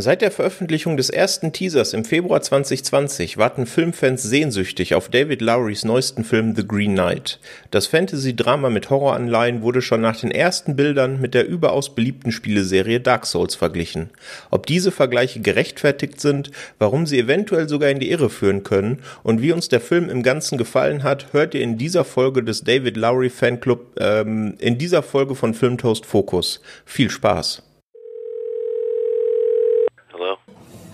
Seit der Veröffentlichung des ersten Teasers im Februar 2020 warten Filmfans sehnsüchtig auf David Lowrys neuesten Film The Green Knight. Das Fantasy-Drama mit Horroranleihen wurde schon nach den ersten Bildern mit der überaus beliebten Spieleserie Dark Souls verglichen. Ob diese Vergleiche gerechtfertigt sind, warum sie eventuell sogar in die Irre führen können und wie uns der Film im Ganzen gefallen hat, hört ihr in dieser Folge des David Lowry Fanclub, ähm, in dieser Folge von Filmtoast Focus. Viel Spaß!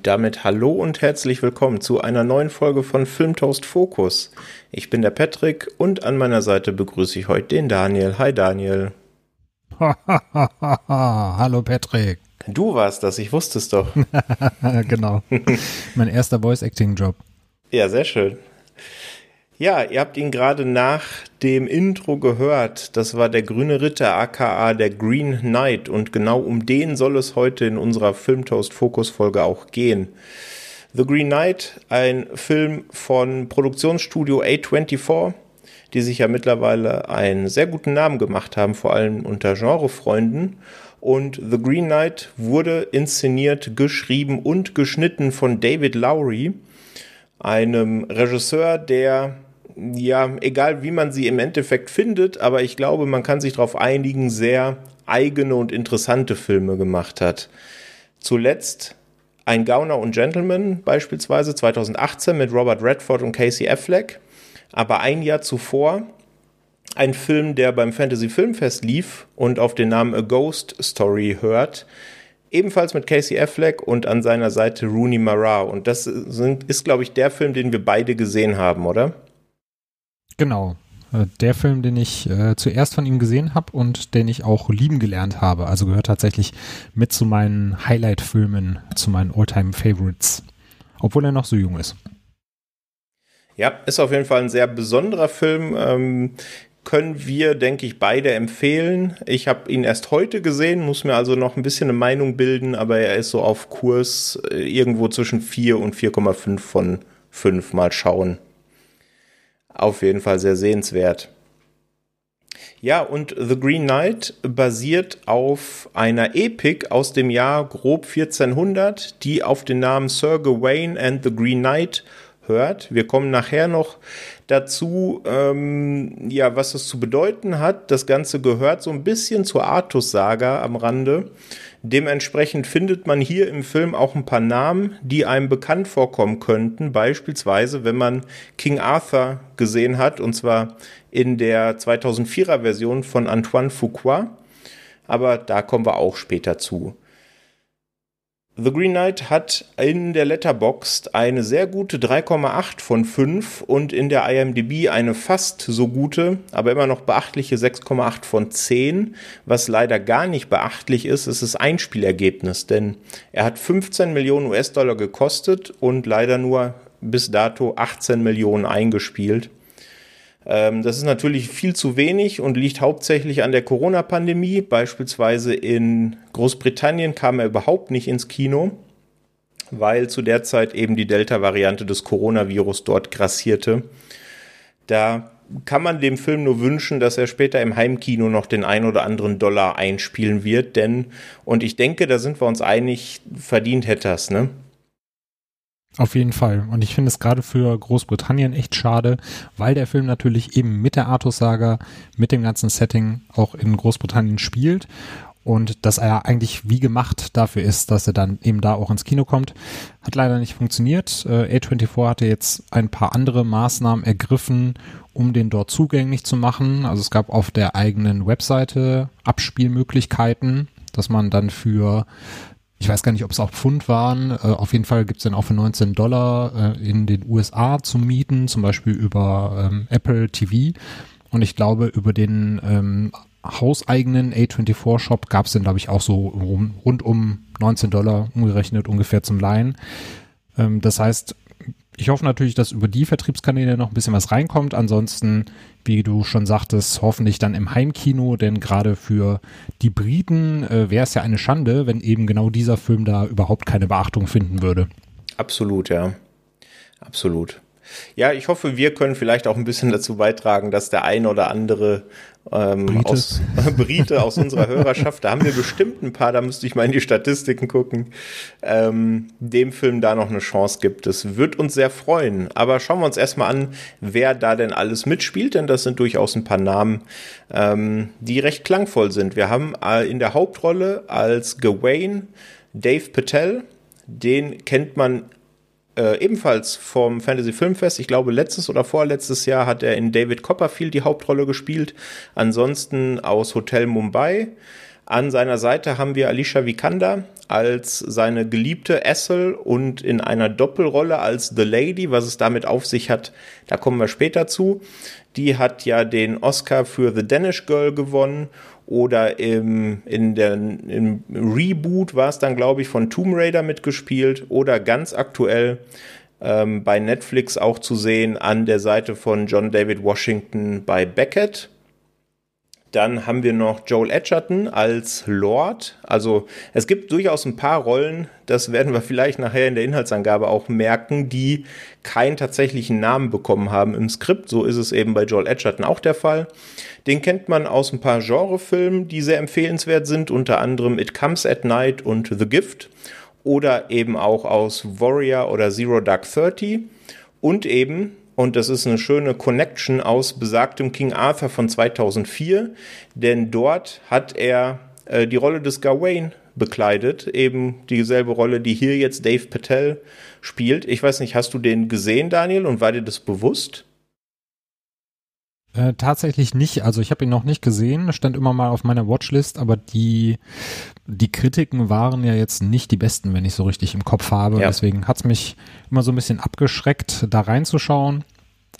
Und damit hallo und herzlich willkommen zu einer neuen Folge von Filmtoast Focus. Ich bin der Patrick und an meiner Seite begrüße ich heute den Daniel. Hi Daniel. hallo Patrick. Du warst das, ich wusste es doch. genau. mein erster Voice-Acting-Job. Ja, sehr schön. Ja, ihr habt ihn gerade nach dem Intro gehört. Das war der grüne Ritter, aka der Green Knight. Und genau um den soll es heute in unserer Filmtoast Fokus Folge auch gehen. The Green Knight, ein Film von Produktionsstudio A24, die sich ja mittlerweile einen sehr guten Namen gemacht haben, vor allem unter Genrefreunden. Und The Green Knight wurde inszeniert, geschrieben und geschnitten von David Lowry, einem Regisseur, der ja, egal wie man sie im Endeffekt findet, aber ich glaube, man kann sich darauf einigen, sehr eigene und interessante Filme gemacht hat. Zuletzt ein Gauner und Gentleman beispielsweise 2018 mit Robert Redford und Casey Affleck, aber ein Jahr zuvor ein Film, der beim Fantasy Filmfest lief und auf den Namen A Ghost Story hört, ebenfalls mit Casey Affleck und an seiner Seite Rooney Mara. Und das sind, ist, glaube ich, der Film, den wir beide gesehen haben, oder? Genau. Äh, der Film, den ich äh, zuerst von ihm gesehen habe und den ich auch lieben gelernt habe. Also gehört tatsächlich mit zu meinen Highlight-Filmen, zu meinen All-Time-Favorites. Obwohl er noch so jung ist. Ja, ist auf jeden Fall ein sehr besonderer Film. Ähm, können wir, denke ich, beide empfehlen. Ich habe ihn erst heute gesehen, muss mir also noch ein bisschen eine Meinung bilden, aber er ist so auf Kurs äh, irgendwo zwischen 4 und 4,5 von 5 mal schauen auf jeden Fall sehr sehenswert. Ja, und The Green Knight basiert auf einer Epik aus dem Jahr grob 1400, die auf den Namen Sir Gawain and the Green Knight hört. Wir kommen nachher noch dazu, ähm, ja, was es zu bedeuten hat. Das Ganze gehört so ein bisschen zur Artus-Saga am Rande. Dementsprechend findet man hier im Film auch ein paar Namen, die einem bekannt vorkommen könnten. Beispielsweise, wenn man King Arthur gesehen hat, und zwar in der 2004er Version von Antoine Fuqua. Aber da kommen wir auch später zu. The Green Knight hat in der Letterboxd eine sehr gute 3,8 von 5 und in der IMDb eine fast so gute, aber immer noch beachtliche 6,8 von 10. Was leider gar nicht beachtlich ist, ist das Einspielergebnis, denn er hat 15 Millionen US-Dollar gekostet und leider nur bis dato 18 Millionen eingespielt. Ähm, das ist natürlich viel zu wenig und liegt hauptsächlich an der Corona-Pandemie. Beispielsweise in Großbritannien kam er überhaupt nicht ins Kino, weil zu der Zeit eben die Delta-Variante des Coronavirus dort grassierte. Da kann man dem Film nur wünschen, dass er später im Heimkino noch den ein oder anderen Dollar einspielen wird, denn, und ich denke, da sind wir uns einig, verdient hätte es, ne? Auf jeden Fall. Und ich finde es gerade für Großbritannien echt schade, weil der Film natürlich eben mit der Artus-Saga, mit dem ganzen Setting auch in Großbritannien spielt und dass er eigentlich wie gemacht dafür ist, dass er dann eben da auch ins Kino kommt. Hat leider nicht funktioniert. Äh, A24 hatte jetzt ein paar andere Maßnahmen ergriffen, um den dort zugänglich zu machen. Also es gab auf der eigenen Webseite Abspielmöglichkeiten, dass man dann für ich weiß gar nicht, ob es auch Pfund waren. Äh, auf jeden Fall gibt es den auch für 19 Dollar äh, in den USA zu mieten, zum Beispiel über ähm, Apple TV. Und ich glaube, über den ähm, hauseigenen A24-Shop gab es den, glaube ich, auch so rund um 19 Dollar umgerechnet ungefähr zum Leihen. Ähm, das heißt, ich hoffe natürlich, dass über die Vertriebskanäle noch ein bisschen was reinkommt. Ansonsten, wie du schon sagtest, hoffentlich dann im Heimkino, denn gerade für die Briten äh, wäre es ja eine Schande, wenn eben genau dieser Film da überhaupt keine Beachtung finden würde. Absolut, ja. Absolut. Ja, ich hoffe, wir können vielleicht auch ein bisschen dazu beitragen, dass der ein oder andere ähm, Brite. aus Brite aus unserer Hörerschaft, da haben wir bestimmt ein paar, da müsste ich mal in die Statistiken gucken, ähm, dem Film da noch eine Chance gibt. Das wird uns sehr freuen. Aber schauen wir uns erstmal an, wer da denn alles mitspielt, denn das sind durchaus ein paar Namen, ähm, die recht klangvoll sind. Wir haben äh, in der Hauptrolle als Gawain Dave Patel. Den kennt man äh, ebenfalls vom Fantasy Filmfest. Ich glaube, letztes oder vorletztes Jahr hat er in David Copperfield die Hauptrolle gespielt. Ansonsten aus Hotel Mumbai. An seiner Seite haben wir Alicia Vikander als seine geliebte Essel und in einer Doppelrolle als The Lady. Was es damit auf sich hat, da kommen wir später zu. Die hat ja den Oscar für The Danish Girl gewonnen oder im, in der, im Reboot war es dann, glaube ich, von Tomb Raider mitgespielt oder ganz aktuell ähm, bei Netflix auch zu sehen an der Seite von John David Washington bei Beckett. Dann haben wir noch Joel Edgerton als Lord. Also es gibt durchaus ein paar Rollen, das werden wir vielleicht nachher in der Inhaltsangabe auch merken, die keinen tatsächlichen Namen bekommen haben im Skript. So ist es eben bei Joel Edgerton auch der Fall. Den kennt man aus ein paar Genrefilmen, die sehr empfehlenswert sind, unter anderem It Comes at Night und The Gift oder eben auch aus Warrior oder Zero Dark Thirty und eben und das ist eine schöne Connection aus besagtem King Arthur von 2004, denn dort hat er äh, die Rolle des Gawain bekleidet, eben dieselbe Rolle, die hier jetzt Dave Patel spielt. Ich weiß nicht, hast du den gesehen, Daniel, und war dir das bewusst? Äh, tatsächlich nicht. Also ich habe ihn noch nicht gesehen, stand immer mal auf meiner Watchlist, aber die, die Kritiken waren ja jetzt nicht die besten, wenn ich so richtig im Kopf habe. Ja. Deswegen hat's mich immer so ein bisschen abgeschreckt, da reinzuschauen.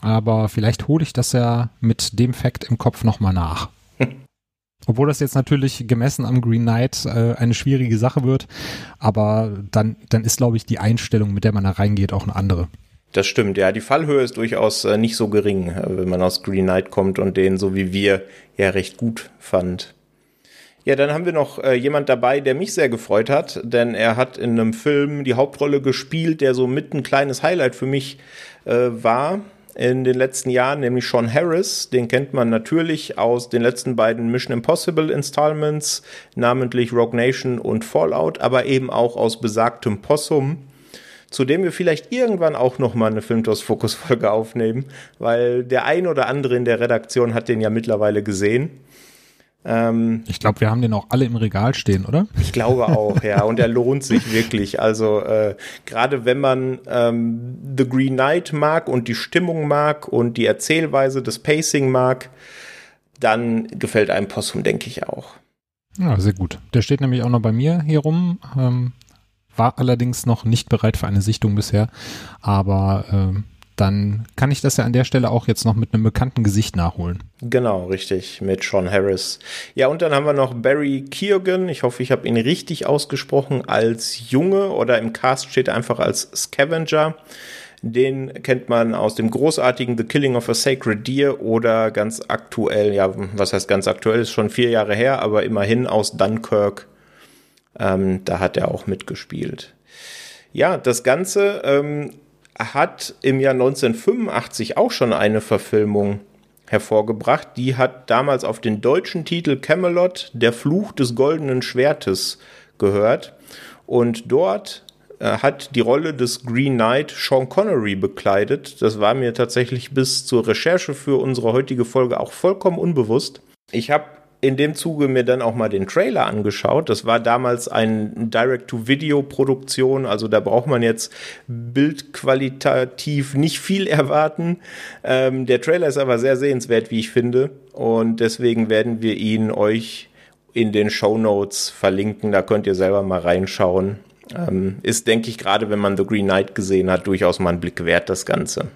Aber vielleicht hole ich das ja mit dem Fact im Kopf nochmal nach. Obwohl das jetzt natürlich gemessen am Green Knight äh, eine schwierige Sache wird, aber dann, dann ist, glaube ich, die Einstellung, mit der man da reingeht, auch eine andere. Das stimmt, ja. Die Fallhöhe ist durchaus äh, nicht so gering, äh, wenn man aus Green Knight kommt und den, so wie wir, ja recht gut fand. Ja, dann haben wir noch äh, jemand dabei, der mich sehr gefreut hat, denn er hat in einem Film die Hauptrolle gespielt, der so mit ein kleines Highlight für mich äh, war in den letzten Jahren, nämlich Sean Harris. Den kennt man natürlich aus den letzten beiden Mission Impossible Installments, namentlich Rogue Nation und Fallout, aber eben auch aus besagtem Possum zu dem wir vielleicht irgendwann auch noch mal eine Filmtos Fokus Folge aufnehmen, weil der ein oder andere in der Redaktion hat den ja mittlerweile gesehen. Ähm, ich glaube, wir haben den auch alle im Regal stehen, oder? Ich glaube auch, ja. Und er lohnt sich wirklich. Also äh, gerade wenn man ähm, The Green Knight mag und die Stimmung mag und die Erzählweise, das Pacing mag, dann gefällt einem Possum, denke ich auch. Ja, sehr gut. Der steht nämlich auch noch bei mir hier rum. Ähm, war allerdings noch nicht bereit für eine Sichtung bisher, aber ähm, dann kann ich das ja an der Stelle auch jetzt noch mit einem bekannten Gesicht nachholen. Genau, richtig, mit Sean Harris. Ja, und dann haben wir noch Barry Keoghan. Ich hoffe, ich habe ihn richtig ausgesprochen als Junge oder im Cast steht er einfach als Scavenger. Den kennt man aus dem großartigen The Killing of a Sacred Deer oder ganz aktuell, ja, was heißt ganz aktuell, ist schon vier Jahre her, aber immerhin aus Dunkirk ähm, da hat er auch mitgespielt. Ja, das Ganze ähm, hat im Jahr 1985 auch schon eine Verfilmung hervorgebracht. Die hat damals auf den deutschen Titel Camelot, der Fluch des goldenen Schwertes gehört. Und dort äh, hat die Rolle des Green Knight Sean Connery bekleidet. Das war mir tatsächlich bis zur Recherche für unsere heutige Folge auch vollkommen unbewusst. Ich habe in dem Zuge mir dann auch mal den Trailer angeschaut. Das war damals ein Direct-to-Video-Produktion, also da braucht man jetzt bildqualitativ nicht viel erwarten. Ähm, der Trailer ist aber sehr sehenswert, wie ich finde, und deswegen werden wir ihn euch in den Show Notes verlinken. Da könnt ihr selber mal reinschauen. Ähm, ist, denke ich, gerade wenn man The Green Knight gesehen hat, durchaus mal ein Blick wert, das Ganze.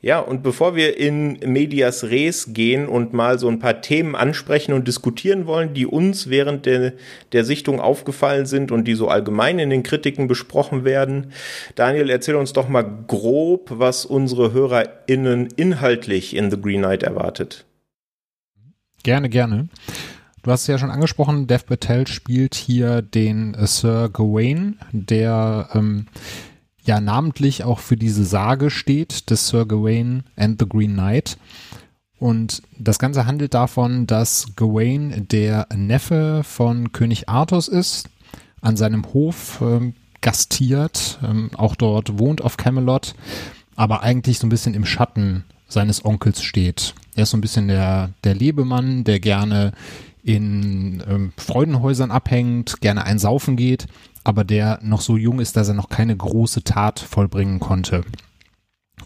Ja, und bevor wir in Medias Res gehen und mal so ein paar Themen ansprechen und diskutieren wollen, die uns während der, der Sichtung aufgefallen sind und die so allgemein in den Kritiken besprochen werden, Daniel, erzähl uns doch mal grob, was unsere HörerInnen inhaltlich in The Green Knight erwartet. Gerne, gerne. Du hast es ja schon angesprochen, Dev Patel spielt hier den Sir Gawain, der ähm, ja namentlich auch für diese Sage steht, des Sir Gawain and the Green Knight. Und das Ganze handelt davon, dass Gawain der Neffe von König Arthus ist, an seinem Hof ähm, gastiert, ähm, auch dort wohnt auf Camelot, aber eigentlich so ein bisschen im Schatten seines Onkels steht. Er ist so ein bisschen der, der Lebemann, der gerne in ähm, Freudenhäusern abhängt, gerne einsaufen geht aber der noch so jung ist, dass er noch keine große Tat vollbringen konnte.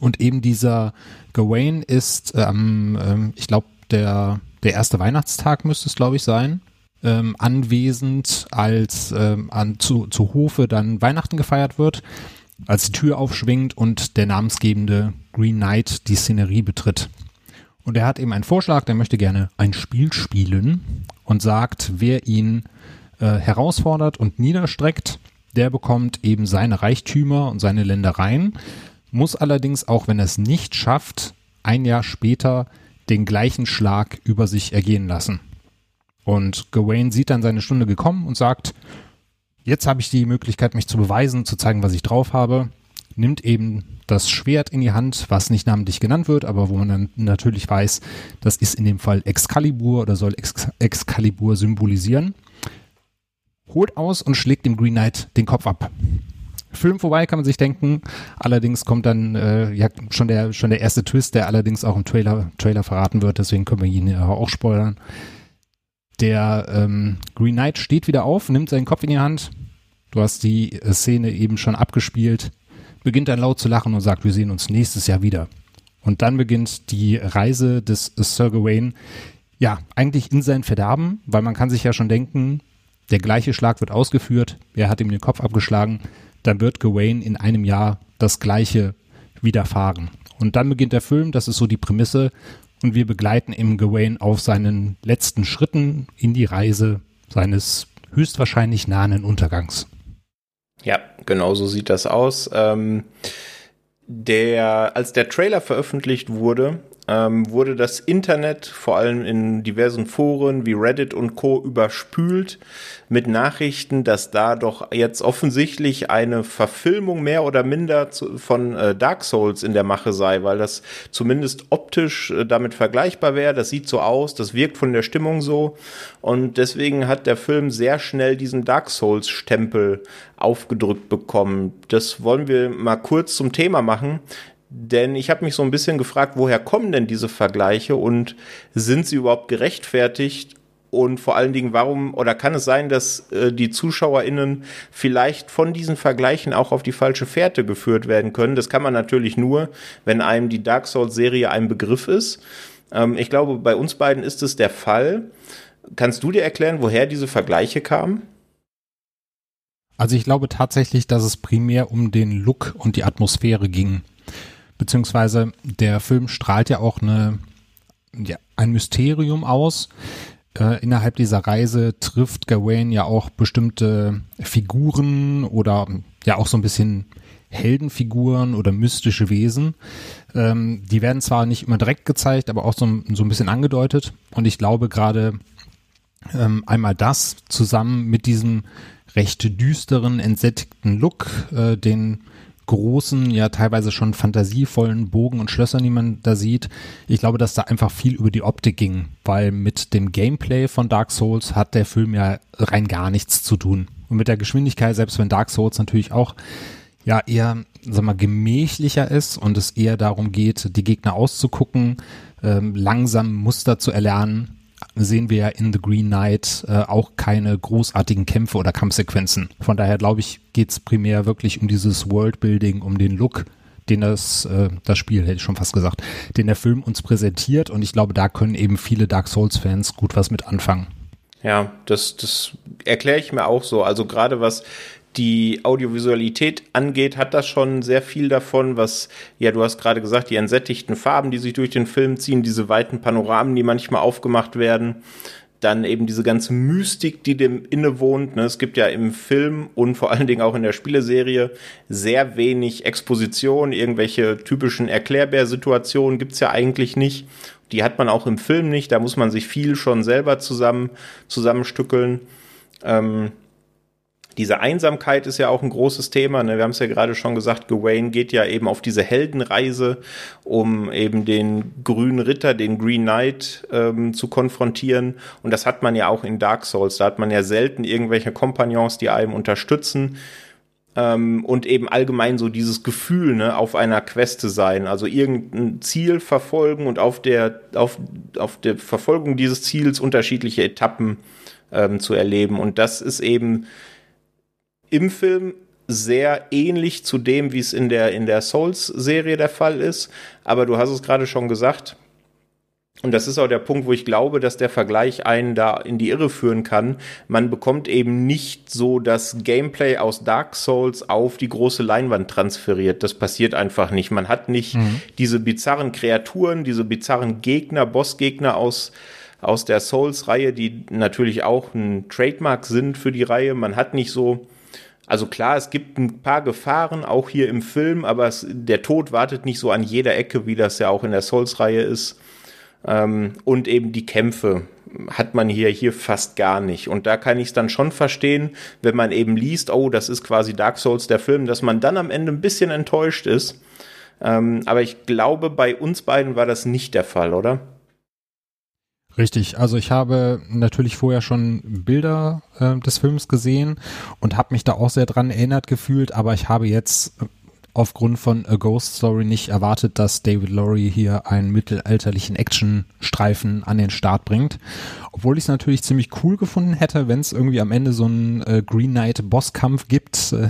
Und eben dieser Gawain ist ähm, ähm, ich glaube, der, der erste Weihnachtstag müsste es, glaube ich, sein, ähm, anwesend, als ähm, an, zu, zu Hofe dann Weihnachten gefeiert wird, als die Tür aufschwingt und der namensgebende Green Knight die Szenerie betritt. Und er hat eben einen Vorschlag, der möchte gerne ein Spiel spielen und sagt, wer ihn äh, herausfordert und niederstreckt, der bekommt eben seine Reichtümer und seine Ländereien, muss allerdings auch, wenn er es nicht schafft, ein Jahr später den gleichen Schlag über sich ergehen lassen. Und Gawain sieht dann seine Stunde gekommen und sagt, jetzt habe ich die Möglichkeit, mich zu beweisen, zu zeigen, was ich drauf habe, nimmt eben das Schwert in die Hand, was nicht namentlich genannt wird, aber wo man dann natürlich weiß, das ist in dem Fall Excalibur oder soll Ex Excalibur symbolisieren holt aus und schlägt dem Green Knight den Kopf ab. Film vorbei, kann man sich denken. Allerdings kommt dann äh, ja schon der schon der erste Twist, der allerdings auch im Trailer Trailer verraten wird. Deswegen können wir ihn ja auch spoilern. Der ähm, Green Knight steht wieder auf, nimmt seinen Kopf in die Hand. Du hast die äh, Szene eben schon abgespielt, beginnt dann laut zu lachen und sagt, wir sehen uns nächstes Jahr wieder. Und dann beginnt die Reise des Sir Gawain, ja, eigentlich in sein Verderben, weil man kann sich ja schon denken, der gleiche Schlag wird ausgeführt, er hat ihm den Kopf abgeschlagen, dann wird Gawain in einem Jahr das gleiche widerfahren. Und dann beginnt der Film, das ist so die Prämisse, und wir begleiten eben Gawain auf seinen letzten Schritten in die Reise seines höchstwahrscheinlich nahen Untergangs. Ja, genau so sieht das aus. Ähm, der, als der Trailer veröffentlicht wurde, ähm, wurde das Internet vor allem in diversen Foren wie Reddit und Co. überspült mit Nachrichten, dass da doch jetzt offensichtlich eine Verfilmung mehr oder minder zu, von äh, Dark Souls in der Mache sei, weil das zumindest optisch äh, damit vergleichbar wäre. Das sieht so aus, das wirkt von der Stimmung so und deswegen hat der Film sehr schnell diesen Dark Souls Stempel aufgedrückt bekommen. Das wollen wir mal kurz zum Thema machen. Denn ich habe mich so ein bisschen gefragt, woher kommen denn diese Vergleiche und sind sie überhaupt gerechtfertigt? Und vor allen Dingen, warum oder kann es sein, dass äh, die ZuschauerInnen vielleicht von diesen Vergleichen auch auf die falsche Fährte geführt werden können? Das kann man natürlich nur, wenn einem die Dark Souls-Serie ein Begriff ist. Ähm, ich glaube, bei uns beiden ist es der Fall. Kannst du dir erklären, woher diese Vergleiche kamen? Also ich glaube tatsächlich, dass es primär um den Look und die Atmosphäre ging beziehungsweise der Film strahlt ja auch eine, ja, ein Mysterium aus. Äh, innerhalb dieser Reise trifft Gawain ja auch bestimmte Figuren oder ja auch so ein bisschen Heldenfiguren oder mystische Wesen. Ähm, die werden zwar nicht immer direkt gezeigt, aber auch so, so ein bisschen angedeutet. Und ich glaube gerade ähm, einmal das zusammen mit diesem recht düsteren, entsättigten Look, äh, den großen, ja teilweise schon fantasievollen Bogen und Schlössern, die man da sieht. Ich glaube, dass da einfach viel über die Optik ging, weil mit dem Gameplay von Dark Souls hat der Film ja rein gar nichts zu tun. Und mit der Geschwindigkeit, selbst wenn Dark Souls natürlich auch ja eher, sag mal, gemächlicher ist und es eher darum geht, die Gegner auszugucken, ähm, langsam Muster zu erlernen, sehen wir ja in The Green Knight äh, auch keine großartigen Kämpfe oder Kampfsequenzen. Von daher glaube ich, geht es primär wirklich um dieses Worldbuilding, um den Look, den das, äh, das Spiel, hätte ich schon fast gesagt, den der Film uns präsentiert. Und ich glaube, da können eben viele Dark Souls-Fans gut was mit anfangen. Ja, das, das erkläre ich mir auch so. Also gerade was die Audiovisualität angeht, hat das schon sehr viel davon, was, ja, du hast gerade gesagt, die entsättigten Farben, die sich durch den Film ziehen, diese weiten Panoramen, die manchmal aufgemacht werden, dann eben diese ganze Mystik, die dem innewohnt. Ne? Es gibt ja im Film und vor allen Dingen auch in der Spieleserie sehr wenig Exposition, irgendwelche typischen Erklärbär-Situationen gibt's ja eigentlich nicht. Die hat man auch im Film nicht, da muss man sich viel schon selber zusammen zusammenstückeln. Ähm, diese Einsamkeit ist ja auch ein großes Thema. Ne? Wir haben es ja gerade schon gesagt, Gawain geht ja eben auf diese Heldenreise, um eben den grünen Ritter, den Green Knight ähm, zu konfrontieren. Und das hat man ja auch in Dark Souls. Da hat man ja selten irgendwelche Kompagnons, die einem unterstützen. Ähm, und eben allgemein so dieses Gefühl, ne, auf einer Queste sein, also irgendein Ziel verfolgen und auf der, auf, auf der Verfolgung dieses Ziels unterschiedliche Etappen ähm, zu erleben. Und das ist eben im Film sehr ähnlich zu dem, wie es in der, in der Souls-Serie der Fall ist. Aber du hast es gerade schon gesagt. Und das ist auch der Punkt, wo ich glaube, dass der Vergleich einen da in die Irre führen kann. Man bekommt eben nicht so das Gameplay aus Dark Souls auf die große Leinwand transferiert. Das passiert einfach nicht. Man hat nicht mhm. diese bizarren Kreaturen, diese bizarren Gegner, Bossgegner aus aus der Souls-Reihe, die natürlich auch ein Trademark sind für die Reihe. Man hat nicht so also klar, es gibt ein paar Gefahren, auch hier im Film, aber es, der Tod wartet nicht so an jeder Ecke, wie das ja auch in der Souls-Reihe ist. Ähm, und eben die Kämpfe hat man hier, hier fast gar nicht. Und da kann ich es dann schon verstehen, wenn man eben liest, oh, das ist quasi Dark Souls der Film, dass man dann am Ende ein bisschen enttäuscht ist. Ähm, aber ich glaube, bei uns beiden war das nicht der Fall, oder? Richtig, also ich habe natürlich vorher schon Bilder äh, des Films gesehen und habe mich da auch sehr dran erinnert gefühlt, aber ich habe jetzt aufgrund von A Ghost Story nicht erwartet, dass David Laurie hier einen mittelalterlichen Actionstreifen an den Start bringt. Obwohl ich es natürlich ziemlich cool gefunden hätte, wenn es irgendwie am Ende so einen äh, Green Knight Bosskampf gibt, äh,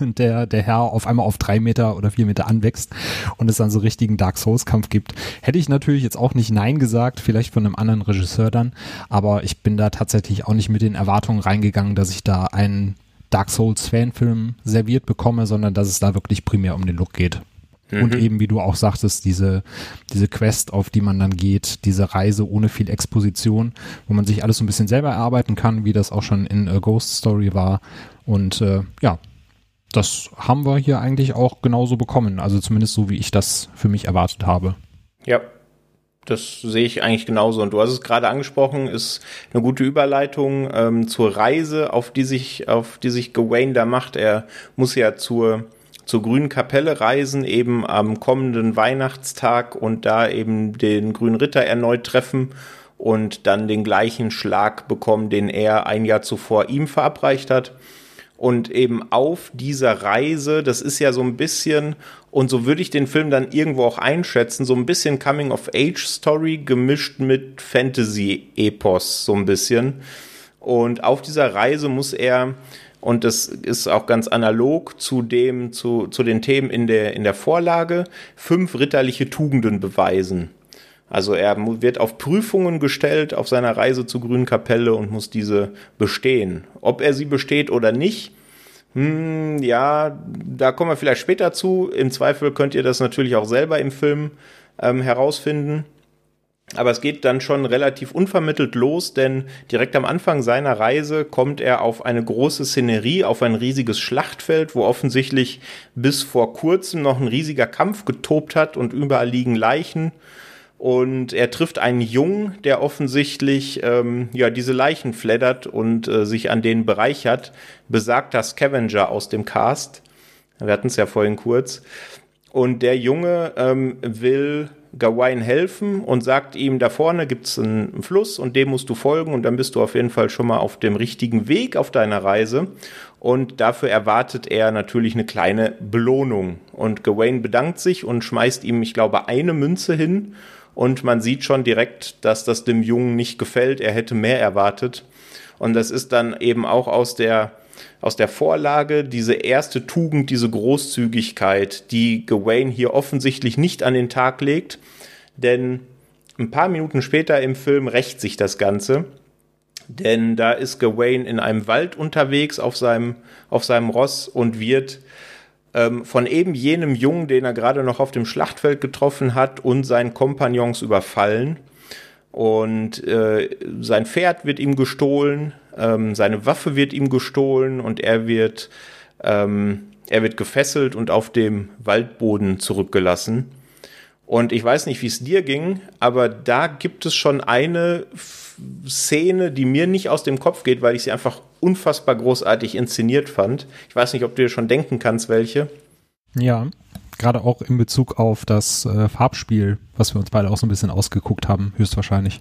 der der Herr auf einmal auf drei Meter oder vier Meter anwächst und es dann so richtigen Dark Souls Kampf gibt. Hätte ich natürlich jetzt auch nicht Nein gesagt, vielleicht von einem anderen Regisseur dann, aber ich bin da tatsächlich auch nicht mit den Erwartungen reingegangen, dass ich da einen Dark Souls Fanfilm serviert bekomme, sondern dass es da wirklich primär um den Look geht. Mhm. Und eben, wie du auch sagtest, diese, diese Quest, auf die man dann geht, diese Reise ohne viel Exposition, wo man sich alles so ein bisschen selber erarbeiten kann, wie das auch schon in A Ghost Story war. Und äh, ja, das haben wir hier eigentlich auch genauso bekommen. Also zumindest so, wie ich das für mich erwartet habe. Ja, das sehe ich eigentlich genauso. Und du hast es gerade angesprochen, ist eine gute Überleitung ähm, zur Reise, auf die sich, auf die sich Gawain da macht. Er muss ja zur, zur grünen Kapelle reisen, eben am kommenden Weihnachtstag und da eben den grünen Ritter erneut treffen und dann den gleichen Schlag bekommen, den er ein Jahr zuvor ihm verabreicht hat und eben auf dieser Reise, das ist ja so ein bisschen, und so würde ich den Film dann irgendwo auch einschätzen, so ein bisschen Coming-of-Age-Story gemischt mit Fantasy-Epos, so ein bisschen. Und auf dieser Reise muss er, und das ist auch ganz analog zu dem, zu, zu den Themen in der, in der Vorlage, fünf ritterliche Tugenden beweisen. Also er wird auf Prüfungen gestellt auf seiner Reise zur Grünen Kapelle und muss diese bestehen. Ob er sie besteht oder nicht, hm, ja, da kommen wir vielleicht später zu. Im Zweifel könnt ihr das natürlich auch selber im Film ähm, herausfinden. Aber es geht dann schon relativ unvermittelt los, denn direkt am Anfang seiner Reise kommt er auf eine große Szenerie, auf ein riesiges Schlachtfeld, wo offensichtlich bis vor kurzem noch ein riesiger Kampf getobt hat und überall liegen Leichen und er trifft einen Jungen, der offensichtlich ähm, ja diese Leichen fleddert und äh, sich an denen bereichert. Besagter Scavenger aus dem Cast. Wir hatten es ja vorhin kurz. Und der Junge ähm, will Gawain helfen und sagt ihm, da vorne gibt's einen Fluss und dem musst du folgen und dann bist du auf jeden Fall schon mal auf dem richtigen Weg auf deiner Reise. Und dafür erwartet er natürlich eine kleine Belohnung. Und Gawain bedankt sich und schmeißt ihm, ich glaube, eine Münze hin und man sieht schon direkt, dass das dem Jungen nicht gefällt. Er hätte mehr erwartet. Und das ist dann eben auch aus der, aus der Vorlage diese erste Tugend, diese Großzügigkeit, die Gawain hier offensichtlich nicht an den Tag legt. Denn ein paar Minuten später im Film rächt sich das Ganze. Denn da ist Gawain in einem Wald unterwegs auf seinem, auf seinem Ross und wird ähm, von eben jenem Jungen, den er gerade noch auf dem Schlachtfeld getroffen hat, und seinen Kompagnons überfallen. Und äh, sein Pferd wird ihm gestohlen, ähm, seine Waffe wird ihm gestohlen und er wird, ähm, er wird gefesselt und auf dem Waldboden zurückgelassen. Und ich weiß nicht, wie es dir ging, aber da gibt es schon eine Szene, die mir nicht aus dem Kopf geht, weil ich sie einfach unfassbar großartig inszeniert fand. Ich weiß nicht, ob du dir schon denken kannst, welche. Ja, gerade auch in Bezug auf das äh, Farbspiel, was wir uns beide auch so ein bisschen ausgeguckt haben, höchstwahrscheinlich.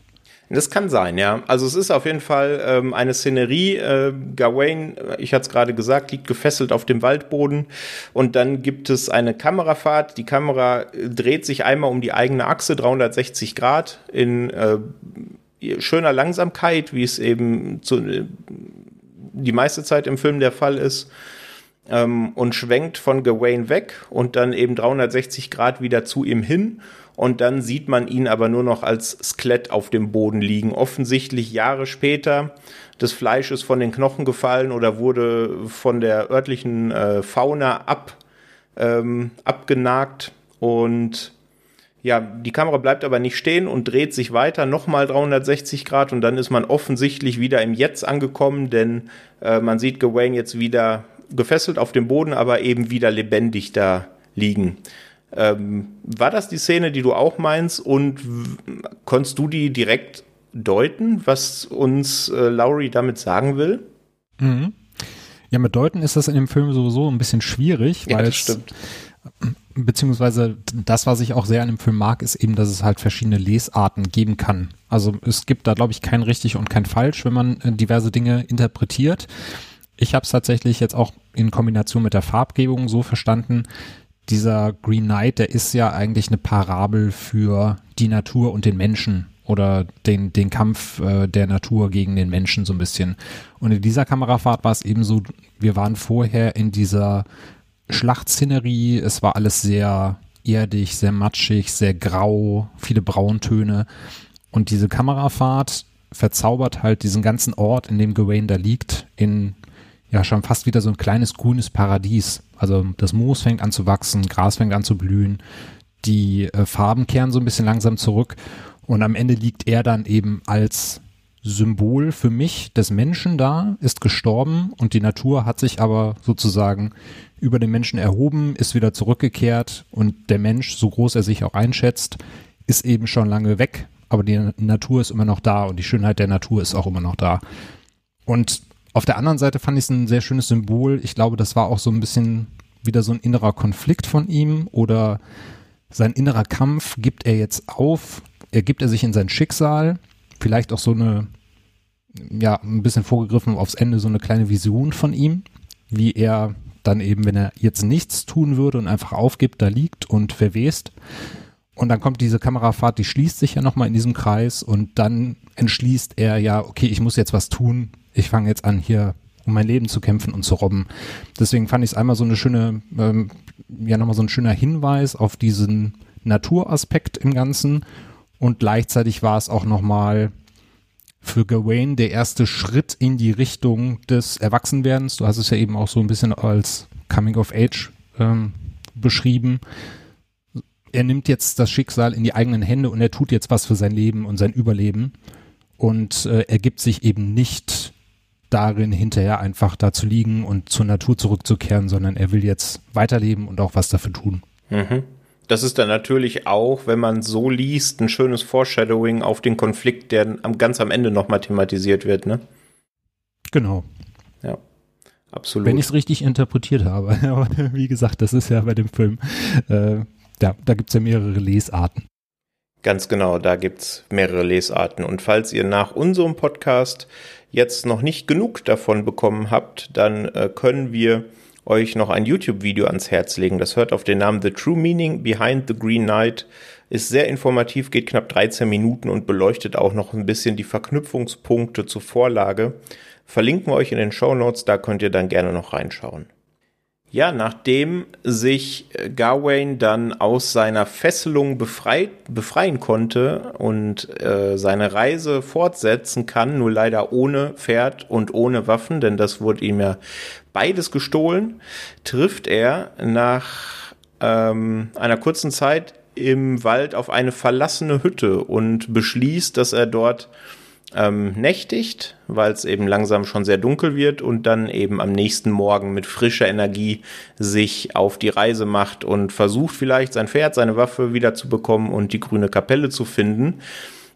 Das kann sein, ja. Also es ist auf jeden Fall ähm, eine Szenerie. Äh, Gawain, ich hatte es gerade gesagt, liegt gefesselt auf dem Waldboden und dann gibt es eine Kamerafahrt. Die Kamera äh, dreht sich einmal um die eigene Achse 360 Grad in äh, schöner Langsamkeit, wie es eben zu, die meiste Zeit im Film der Fall ist. Ähm, und schwenkt von Gawain weg und dann eben 360 Grad wieder zu ihm hin und dann sieht man ihn aber nur noch als Skelett auf dem Boden liegen. Offensichtlich Jahre später. Das Fleisch ist von den Knochen gefallen oder wurde von der örtlichen äh, Fauna ab, ähm, abgenagt. Und ja, die Kamera bleibt aber nicht stehen und dreht sich weiter, nochmal 360 Grad und dann ist man offensichtlich wieder im Jetzt angekommen, denn äh, man sieht Gawain jetzt wieder gefesselt auf dem Boden, aber eben wieder lebendig da liegen. Ähm, war das die Szene, die du auch meinst? Und konntest du die direkt deuten, was uns äh, Lowry damit sagen will? Mhm. Ja, mit deuten ist das in dem Film sowieso ein bisschen schwierig, weil ja, das stimmt. Beziehungsweise das, was ich auch sehr an dem Film mag, ist eben, dass es halt verschiedene Lesarten geben kann. Also es gibt da, glaube ich, kein richtig und kein falsch, wenn man äh, diverse Dinge interpretiert. Ich habe es tatsächlich jetzt auch in Kombination mit der Farbgebung so verstanden, dieser Green Knight, der ist ja eigentlich eine Parabel für die Natur und den Menschen oder den, den Kampf äh, der Natur gegen den Menschen so ein bisschen. Und in dieser Kamerafahrt war es eben so, wir waren vorher in dieser Schlachtszenerie, es war alles sehr erdig, sehr matschig, sehr grau, viele Brauntöne. Und diese Kamerafahrt verzaubert halt diesen ganzen Ort, in dem Gawain da liegt, in ja schon fast wieder so ein kleines grünes Paradies. Also das Moos fängt an zu wachsen, Gras fängt an zu blühen, die äh, Farben kehren so ein bisschen langsam zurück und am Ende liegt er dann eben als Symbol für mich des Menschen da, ist gestorben und die Natur hat sich aber sozusagen über den Menschen erhoben, ist wieder zurückgekehrt und der Mensch, so groß er sich auch einschätzt, ist eben schon lange weg, aber die Natur ist immer noch da und die Schönheit der Natur ist auch immer noch da. Und auf der anderen Seite fand ich es ein sehr schönes Symbol. Ich glaube, das war auch so ein bisschen wieder so ein innerer Konflikt von ihm oder sein innerer Kampf gibt er jetzt auf, er gibt er sich in sein Schicksal, vielleicht auch so eine, ja, ein bisschen vorgegriffen aufs Ende, so eine kleine Vision von ihm, wie er dann eben, wenn er jetzt nichts tun würde und einfach aufgibt, da liegt und verwest. Und dann kommt diese Kamerafahrt, die schließt sich ja nochmal in diesem Kreis und dann entschließt er ja, okay, ich muss jetzt was tun, ich fange jetzt an, hier um mein Leben zu kämpfen und zu robben. Deswegen fand ich es einmal so eine schöne, ähm, ja nochmal so ein schöner Hinweis auf diesen Naturaspekt im Ganzen und gleichzeitig war es auch nochmal für Gawain der erste Schritt in die Richtung des Erwachsenwerdens. Du hast es ja eben auch so ein bisschen als Coming of Age ähm, beschrieben. Er nimmt jetzt das Schicksal in die eigenen Hände und er tut jetzt was für sein Leben und sein Überleben und äh, er gibt sich eben nicht darin, hinterher einfach da zu liegen und zur Natur zurückzukehren, sondern er will jetzt weiterleben und auch was dafür tun. Mhm. Das ist dann natürlich auch, wenn man so liest, ein schönes Foreshadowing auf den Konflikt, der am, ganz am Ende nochmal thematisiert wird, ne? Genau. Ja, absolut. Wenn ich es richtig interpretiert habe. Aber wie gesagt, das ist ja bei dem Film, äh, ja, da gibt es ja mehrere Lesarten. Ganz genau, da gibt's mehrere Lesarten. Und falls ihr nach unserem Podcast jetzt noch nicht genug davon bekommen habt, dann äh, können wir euch noch ein YouTube-Video ans Herz legen. Das hört auf den Namen The True Meaning Behind the Green Knight. Ist sehr informativ, geht knapp 13 Minuten und beleuchtet auch noch ein bisschen die Verknüpfungspunkte zur Vorlage. Verlinken wir euch in den Show Notes, da könnt ihr dann gerne noch reinschauen. Ja, nachdem sich Gawain dann aus seiner Fesselung befreit, befreien konnte und äh, seine Reise fortsetzen kann, nur leider ohne Pferd und ohne Waffen, denn das wurde ihm ja beides gestohlen, trifft er nach ähm, einer kurzen Zeit im Wald auf eine verlassene Hütte und beschließt, dass er dort ähm, nächtigt, weil es eben langsam schon sehr dunkel wird und dann eben am nächsten Morgen mit frischer Energie sich auf die Reise macht und versucht vielleicht sein Pferd, seine Waffe wieder zu bekommen und die grüne Kapelle zu finden.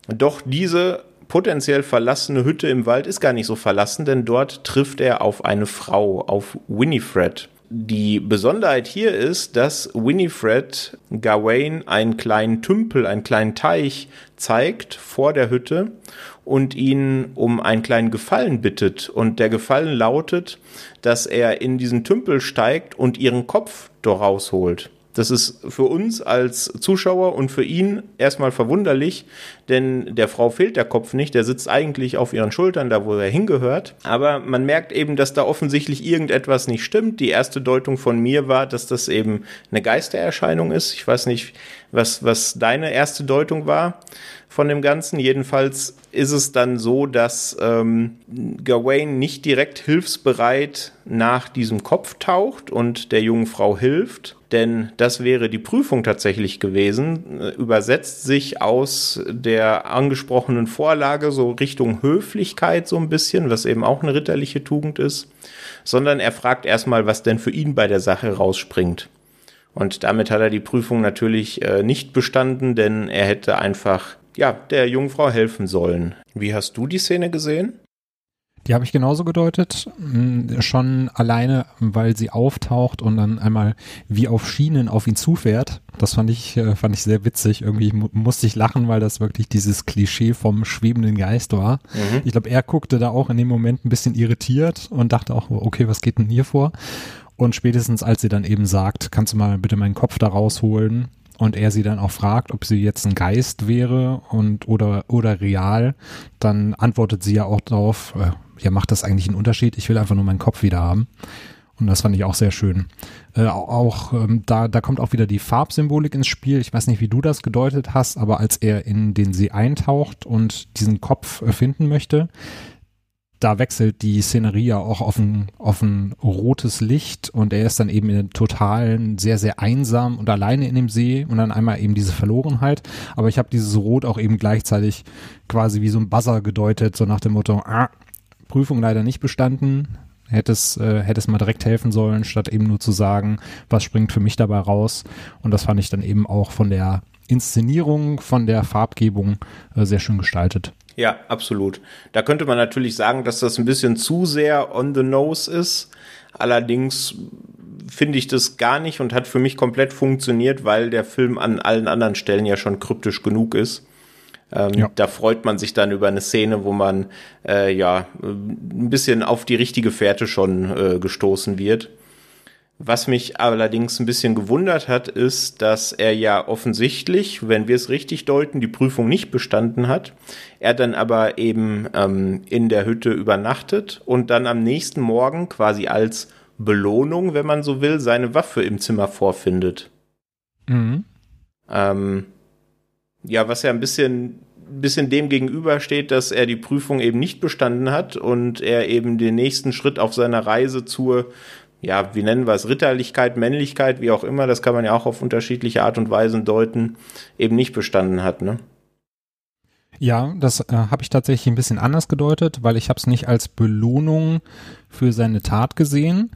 Doch diese potenziell verlassene Hütte im Wald ist gar nicht so verlassen, denn dort trifft er auf eine Frau, auf Winifred. Die Besonderheit hier ist, dass Winifred Gawain einen kleinen Tümpel, einen kleinen Teich zeigt vor der Hütte und ihn um einen kleinen Gefallen bittet. Und der Gefallen lautet, dass er in diesen Tümpel steigt und ihren Kopf daraus holt. Das ist für uns als Zuschauer und für ihn erstmal verwunderlich, denn der Frau fehlt der Kopf nicht, der sitzt eigentlich auf ihren Schultern, da wo er hingehört. Aber man merkt eben, dass da offensichtlich irgendetwas nicht stimmt. Die erste Deutung von mir war, dass das eben eine Geistererscheinung ist. Ich weiß nicht, was, was deine erste Deutung war von dem Ganzen. Jedenfalls ist es dann so, dass ähm, Gawain nicht direkt hilfsbereit nach diesem Kopf taucht und der jungen Frau hilft, denn das wäre die Prüfung tatsächlich gewesen, übersetzt sich aus der angesprochenen Vorlage so Richtung Höflichkeit so ein bisschen, was eben auch eine ritterliche Tugend ist, sondern er fragt erstmal, was denn für ihn bei der Sache rausspringt. Und damit hat er die Prüfung natürlich äh, nicht bestanden, denn er hätte einfach ja, der Jungfrau helfen sollen. Wie hast du die Szene gesehen? Die habe ich genauso gedeutet, mm, schon alleine, weil sie auftaucht und dann einmal wie auf Schienen auf ihn zufährt. Das fand ich, äh, fand ich sehr witzig. Irgendwie musste ich lachen, weil das wirklich dieses Klischee vom schwebenden Geist war. Mhm. Ich glaube, er guckte da auch in dem Moment ein bisschen irritiert und dachte auch, okay, was geht denn hier vor? Und spätestens als sie dann eben sagt, kannst du mal bitte meinen Kopf da rausholen, und er sie dann auch fragt, ob sie jetzt ein Geist wäre und oder oder real, dann antwortet sie ja auch darauf, äh, ja, macht das eigentlich einen Unterschied? Ich will einfach nur meinen Kopf wieder haben. Und das fand ich auch sehr schön. Äh, auch ähm, da, da kommt auch wieder die Farbsymbolik ins Spiel. Ich weiß nicht, wie du das gedeutet hast, aber als er in den See eintaucht und diesen Kopf äh, finden möchte, da wechselt die Szenerie ja auch auf ein, auf ein rotes Licht und er ist dann eben in totalen, sehr, sehr einsam und alleine in dem See und dann einmal eben diese Verlorenheit. Aber ich habe dieses Rot auch eben gleichzeitig quasi wie so ein Buzzer gedeutet, so nach dem Motto, ah, Prüfung leider nicht bestanden, hätte es, äh, hätte es mal direkt helfen sollen, statt eben nur zu sagen, was springt für mich dabei raus. Und das fand ich dann eben auch von der Inszenierung, von der Farbgebung äh, sehr schön gestaltet. Ja, absolut. Da könnte man natürlich sagen, dass das ein bisschen zu sehr on the nose ist. Allerdings finde ich das gar nicht und hat für mich komplett funktioniert, weil der Film an allen anderen Stellen ja schon kryptisch genug ist. Ähm, ja. Da freut man sich dann über eine Szene, wo man äh, ja ein bisschen auf die richtige Fährte schon äh, gestoßen wird. Was mich allerdings ein bisschen gewundert hat, ist, dass er ja offensichtlich, wenn wir es richtig deuten, die Prüfung nicht bestanden hat. Er dann aber eben ähm, in der Hütte übernachtet und dann am nächsten Morgen quasi als Belohnung, wenn man so will, seine Waffe im Zimmer vorfindet. Mhm. Ähm, ja, was ja ein bisschen, bisschen dem gegenübersteht, dass er die Prüfung eben nicht bestanden hat und er eben den nächsten Schritt auf seiner Reise zur ja, wie nennen wir es, Ritterlichkeit, Männlichkeit, wie auch immer, das kann man ja auch auf unterschiedliche Art und Weisen deuten, eben nicht bestanden hat, ne? Ja, das äh, habe ich tatsächlich ein bisschen anders gedeutet, weil ich habe es nicht als Belohnung für seine Tat gesehen,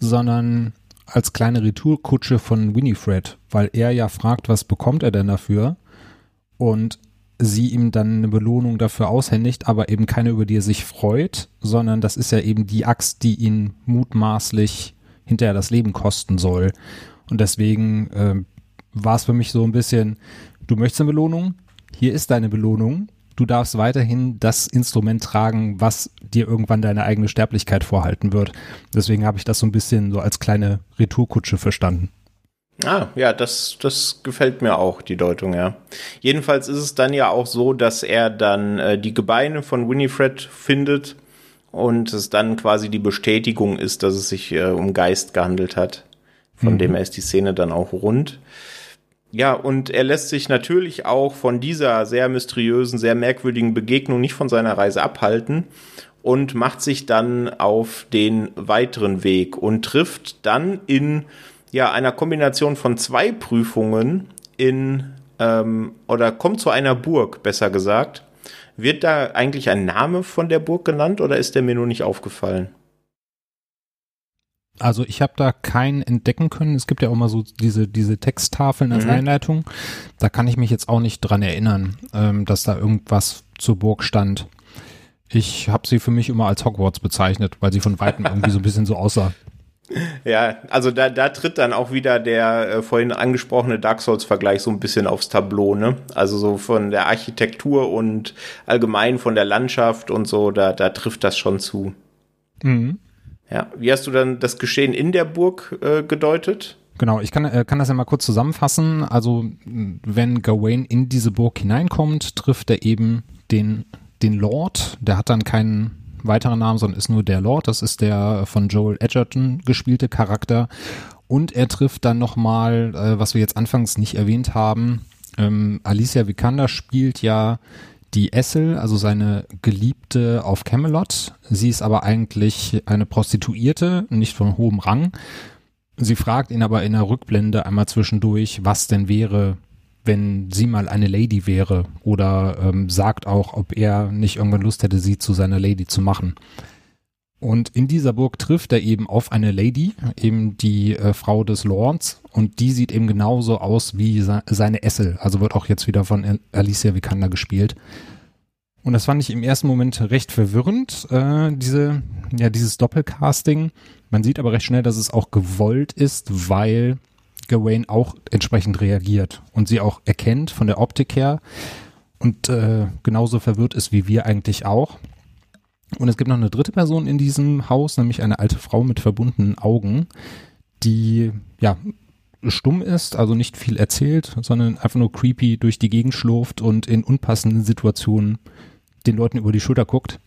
sondern als kleine Retourkutsche von Winifred, weil er ja fragt, was bekommt er denn dafür? Und sie ihm dann eine Belohnung dafür aushändigt, aber eben keine, über die er sich freut, sondern das ist ja eben die Axt, die ihn mutmaßlich hinterher das Leben kosten soll. Und deswegen äh, war es für mich so ein bisschen, du möchtest eine Belohnung, hier ist deine Belohnung, du darfst weiterhin das Instrument tragen, was dir irgendwann deine eigene Sterblichkeit vorhalten wird. Deswegen habe ich das so ein bisschen so als kleine Retourkutsche verstanden. Ah, ja, das, das gefällt mir auch, die Deutung, ja. Jedenfalls ist es dann ja auch so, dass er dann äh, die Gebeine von Winifred findet und es dann quasi die Bestätigung ist, dass es sich äh, um Geist gehandelt hat. Von mhm. dem her ist die Szene dann auch rund. Ja, und er lässt sich natürlich auch von dieser sehr mysteriösen, sehr merkwürdigen Begegnung nicht von seiner Reise abhalten und macht sich dann auf den weiteren Weg und trifft dann in ja einer Kombination von zwei Prüfungen in ähm, oder kommt zu einer Burg, besser gesagt. Wird da eigentlich ein Name von der Burg genannt oder ist der mir nur nicht aufgefallen? Also ich habe da keinen entdecken können. Es gibt ja auch mal so diese, diese Texttafeln als mhm. Einleitung. Da kann ich mich jetzt auch nicht dran erinnern, ähm, dass da irgendwas zur Burg stand. Ich habe sie für mich immer als Hogwarts bezeichnet, weil sie von Weitem irgendwie so ein bisschen so aussah. Ja, also da, da tritt dann auch wieder der äh, vorhin angesprochene Dark Souls-Vergleich so ein bisschen aufs Tableau, ne? Also so von der Architektur und allgemein von der Landschaft und so, da, da trifft das schon zu. Mhm. Ja, wie hast du dann das Geschehen in der Burg äh, gedeutet? Genau, ich kann, äh, kann das ja mal kurz zusammenfassen. Also, wenn Gawain in diese Burg hineinkommt, trifft er eben den, den Lord. Der hat dann keinen weiteren Namen, sondern ist nur der Lord. Das ist der von Joel Edgerton gespielte Charakter. Und er trifft dann nochmal, äh, was wir jetzt anfangs nicht erwähnt haben, ähm, Alicia Vikander spielt ja die Essel, also seine Geliebte auf Camelot. Sie ist aber eigentlich eine Prostituierte, nicht von hohem Rang. Sie fragt ihn aber in der Rückblende einmal zwischendurch, was denn wäre, wenn sie mal eine Lady wäre oder ähm, sagt auch, ob er nicht irgendwann Lust hätte, sie zu seiner Lady zu machen. Und in dieser Burg trifft er eben auf eine Lady, eben die äh, Frau des Lords, und die sieht eben genauso aus wie seine Essel. Also wird auch jetzt wieder von Alicia Vikander gespielt. Und das fand ich im ersten Moment recht verwirrend, äh, diese, ja, dieses Doppelcasting. Man sieht aber recht schnell, dass es auch gewollt ist, weil Gawain auch entsprechend reagiert und sie auch erkennt von der Optik her und äh, genauso verwirrt ist wie wir eigentlich auch. Und es gibt noch eine dritte Person in diesem Haus, nämlich eine alte Frau mit verbundenen Augen, die ja stumm ist, also nicht viel erzählt, sondern einfach nur creepy durch die Gegend schlurft und in unpassenden Situationen den Leuten über die Schulter guckt.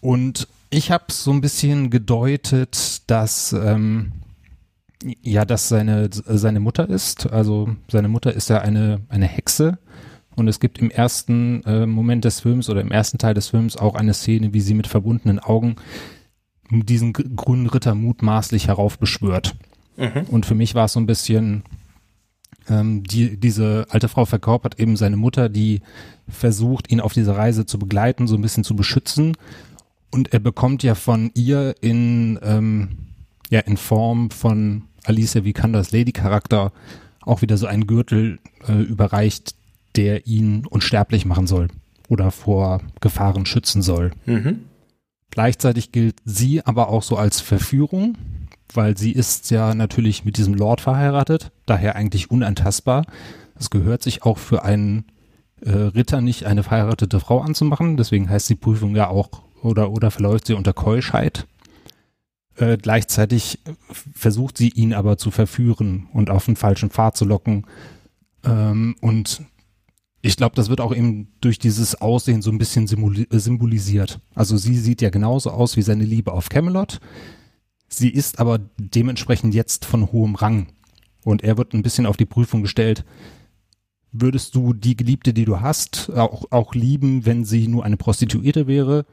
Und ich habe so ein bisschen gedeutet, dass ähm, ja, dass seine seine Mutter ist. Also seine Mutter ist ja eine eine Hexe und es gibt im ersten äh, Moment des Films oder im ersten Teil des Films auch eine Szene, wie sie mit verbundenen Augen diesen grünen Ritter mutmaßlich heraufbeschwört. Mhm. Und für mich war es so ein bisschen, ähm, die, diese alte Frau verkörpert eben seine Mutter, die versucht, ihn auf diese Reise zu begleiten, so ein bisschen zu beschützen. Und er bekommt ja von ihr in, ähm, ja, in Form von Alicia Vikandas Lady-Charakter auch wieder so einen Gürtel äh, überreicht, der ihn unsterblich machen soll oder vor Gefahren schützen soll. Mhm. Gleichzeitig gilt sie aber auch so als Verführung, weil sie ist ja natürlich mit diesem Lord verheiratet, daher eigentlich unantastbar. Es gehört sich auch für einen äh, Ritter nicht, eine verheiratete Frau anzumachen. Deswegen heißt die Prüfung ja auch oder, oder verläuft sie unter Keuschheit. Äh, gleichzeitig versucht sie ihn aber zu verführen und auf den falschen Pfad zu locken. Ähm, und ich glaube, das wird auch eben durch dieses Aussehen so ein bisschen symbolisiert. Also sie sieht ja genauso aus wie seine Liebe auf Camelot. Sie ist aber dementsprechend jetzt von hohem Rang. Und er wird ein bisschen auf die Prüfung gestellt. Würdest du die Geliebte, die du hast, auch, auch lieben, wenn sie nur eine Prostituierte wäre?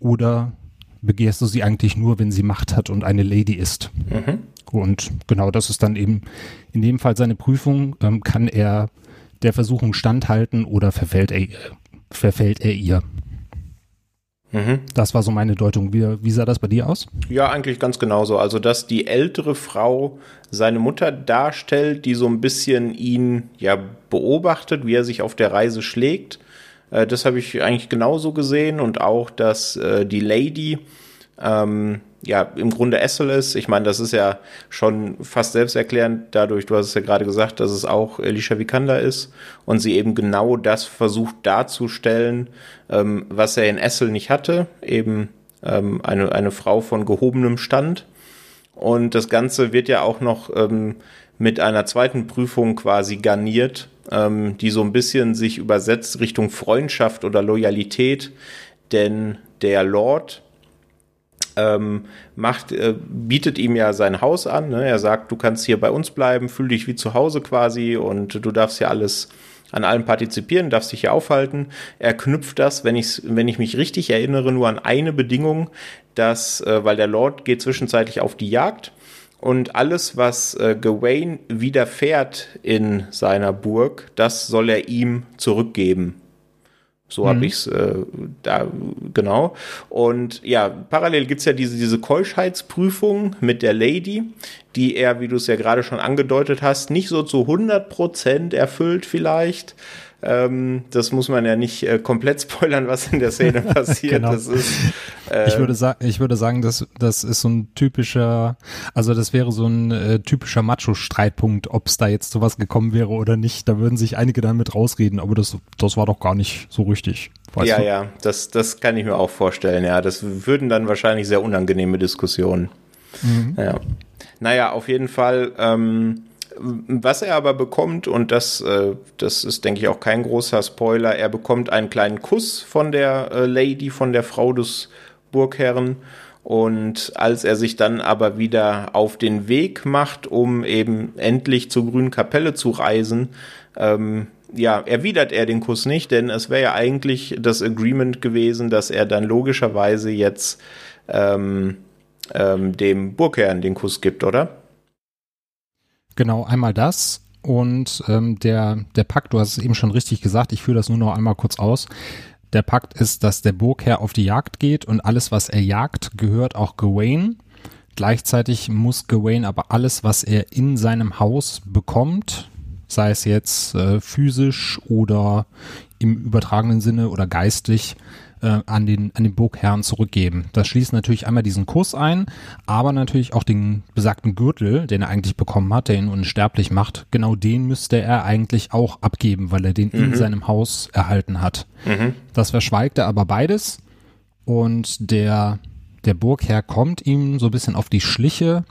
Oder begehrst du sie eigentlich nur, wenn sie Macht hat und eine Lady ist? Mhm. Und genau das ist dann eben in dem Fall seine Prüfung. Ähm, kann er der Versuchung standhalten oder verfällt er, verfällt er ihr? Mhm. Das war so meine Deutung. Wie, wie sah das bei dir aus? Ja, eigentlich ganz genauso. Also, dass die ältere Frau seine Mutter darstellt, die so ein bisschen ihn ja beobachtet, wie er sich auf der Reise schlägt. Äh, das habe ich eigentlich genauso gesehen und auch, dass äh, die Lady ähm, ja im Grunde Essel ist. Ich meine, das ist ja schon fast selbsterklärend dadurch, du hast es ja gerade gesagt, dass es auch Alicia Vikander ist und sie eben genau das versucht darzustellen, ähm, was er in Essel nicht hatte, eben ähm, eine, eine Frau von gehobenem Stand. Und das Ganze wird ja auch noch ähm, mit einer zweiten Prüfung quasi garniert, ähm, die so ein bisschen sich übersetzt Richtung Freundschaft oder Loyalität, denn der Lord ähm, macht, äh, bietet ihm ja sein Haus an. Ne? Er sagt, du kannst hier bei uns bleiben, fühl dich wie zu Hause quasi und du darfst hier alles an allem partizipieren, darfst dich hier aufhalten. Er knüpft das, wenn ich, wenn ich mich richtig erinnere, nur an eine Bedingung, dass, äh, weil der Lord geht zwischenzeitlich auf die Jagd und alles, was äh, Gawain widerfährt in seiner Burg, das soll er ihm zurückgeben. So mhm. habe ich es äh, da genau. Und ja, parallel gibt's ja diese, diese Keuschheitsprüfung mit der Lady, die er, wie du es ja gerade schon angedeutet hast, nicht so zu 100 Prozent erfüllt vielleicht. Ähm, das muss man ja nicht äh, komplett spoilern, was in der Szene passiert. genau. Ist, äh, ich, würde sagen, ich würde sagen, das, das ist so ein typischer, also das wäre so ein äh, typischer Macho-Streitpunkt, ob es da jetzt sowas gekommen wäre oder nicht. Da würden sich einige dann mit rausreden, aber das, das war doch gar nicht so richtig. ja, du? ja, das, das kann ich mir auch vorstellen. Ja, das würden dann wahrscheinlich sehr unangenehme Diskussionen. Mhm. Ja. Naja, auf jeden Fall. Ähm, was er aber bekommt, und das, äh, das ist, denke ich, auch kein großer Spoiler, er bekommt einen kleinen Kuss von der äh, Lady, von der Frau des Burgherren. Und als er sich dann aber wieder auf den Weg macht, um eben endlich zur grünen Kapelle zu reisen, ähm, ja, erwidert er den Kuss nicht, denn es wäre ja eigentlich das Agreement gewesen, dass er dann logischerweise jetzt ähm, ähm, dem Burgherrn den Kuss gibt, oder? Genau, einmal das und ähm, der, der Pakt, du hast es eben schon richtig gesagt, ich führe das nur noch einmal kurz aus. Der Pakt ist, dass der Burgherr auf die Jagd geht und alles, was er jagt, gehört auch Gawain. Gleichzeitig muss Gawain aber alles, was er in seinem Haus bekommt, sei es jetzt äh, physisch oder im übertragenen Sinne oder geistlich, äh, an, den, an den Burgherrn zurückgeben. Das schließt natürlich einmal diesen Kuss ein, aber natürlich auch den besagten Gürtel, den er eigentlich bekommen hat, der ihn unsterblich macht. Genau den müsste er eigentlich auch abgeben, weil er den mhm. in seinem Haus erhalten hat. Mhm. Das verschweigt er aber beides und der, der Burgherr kommt ihm so ein bisschen auf die Schliche,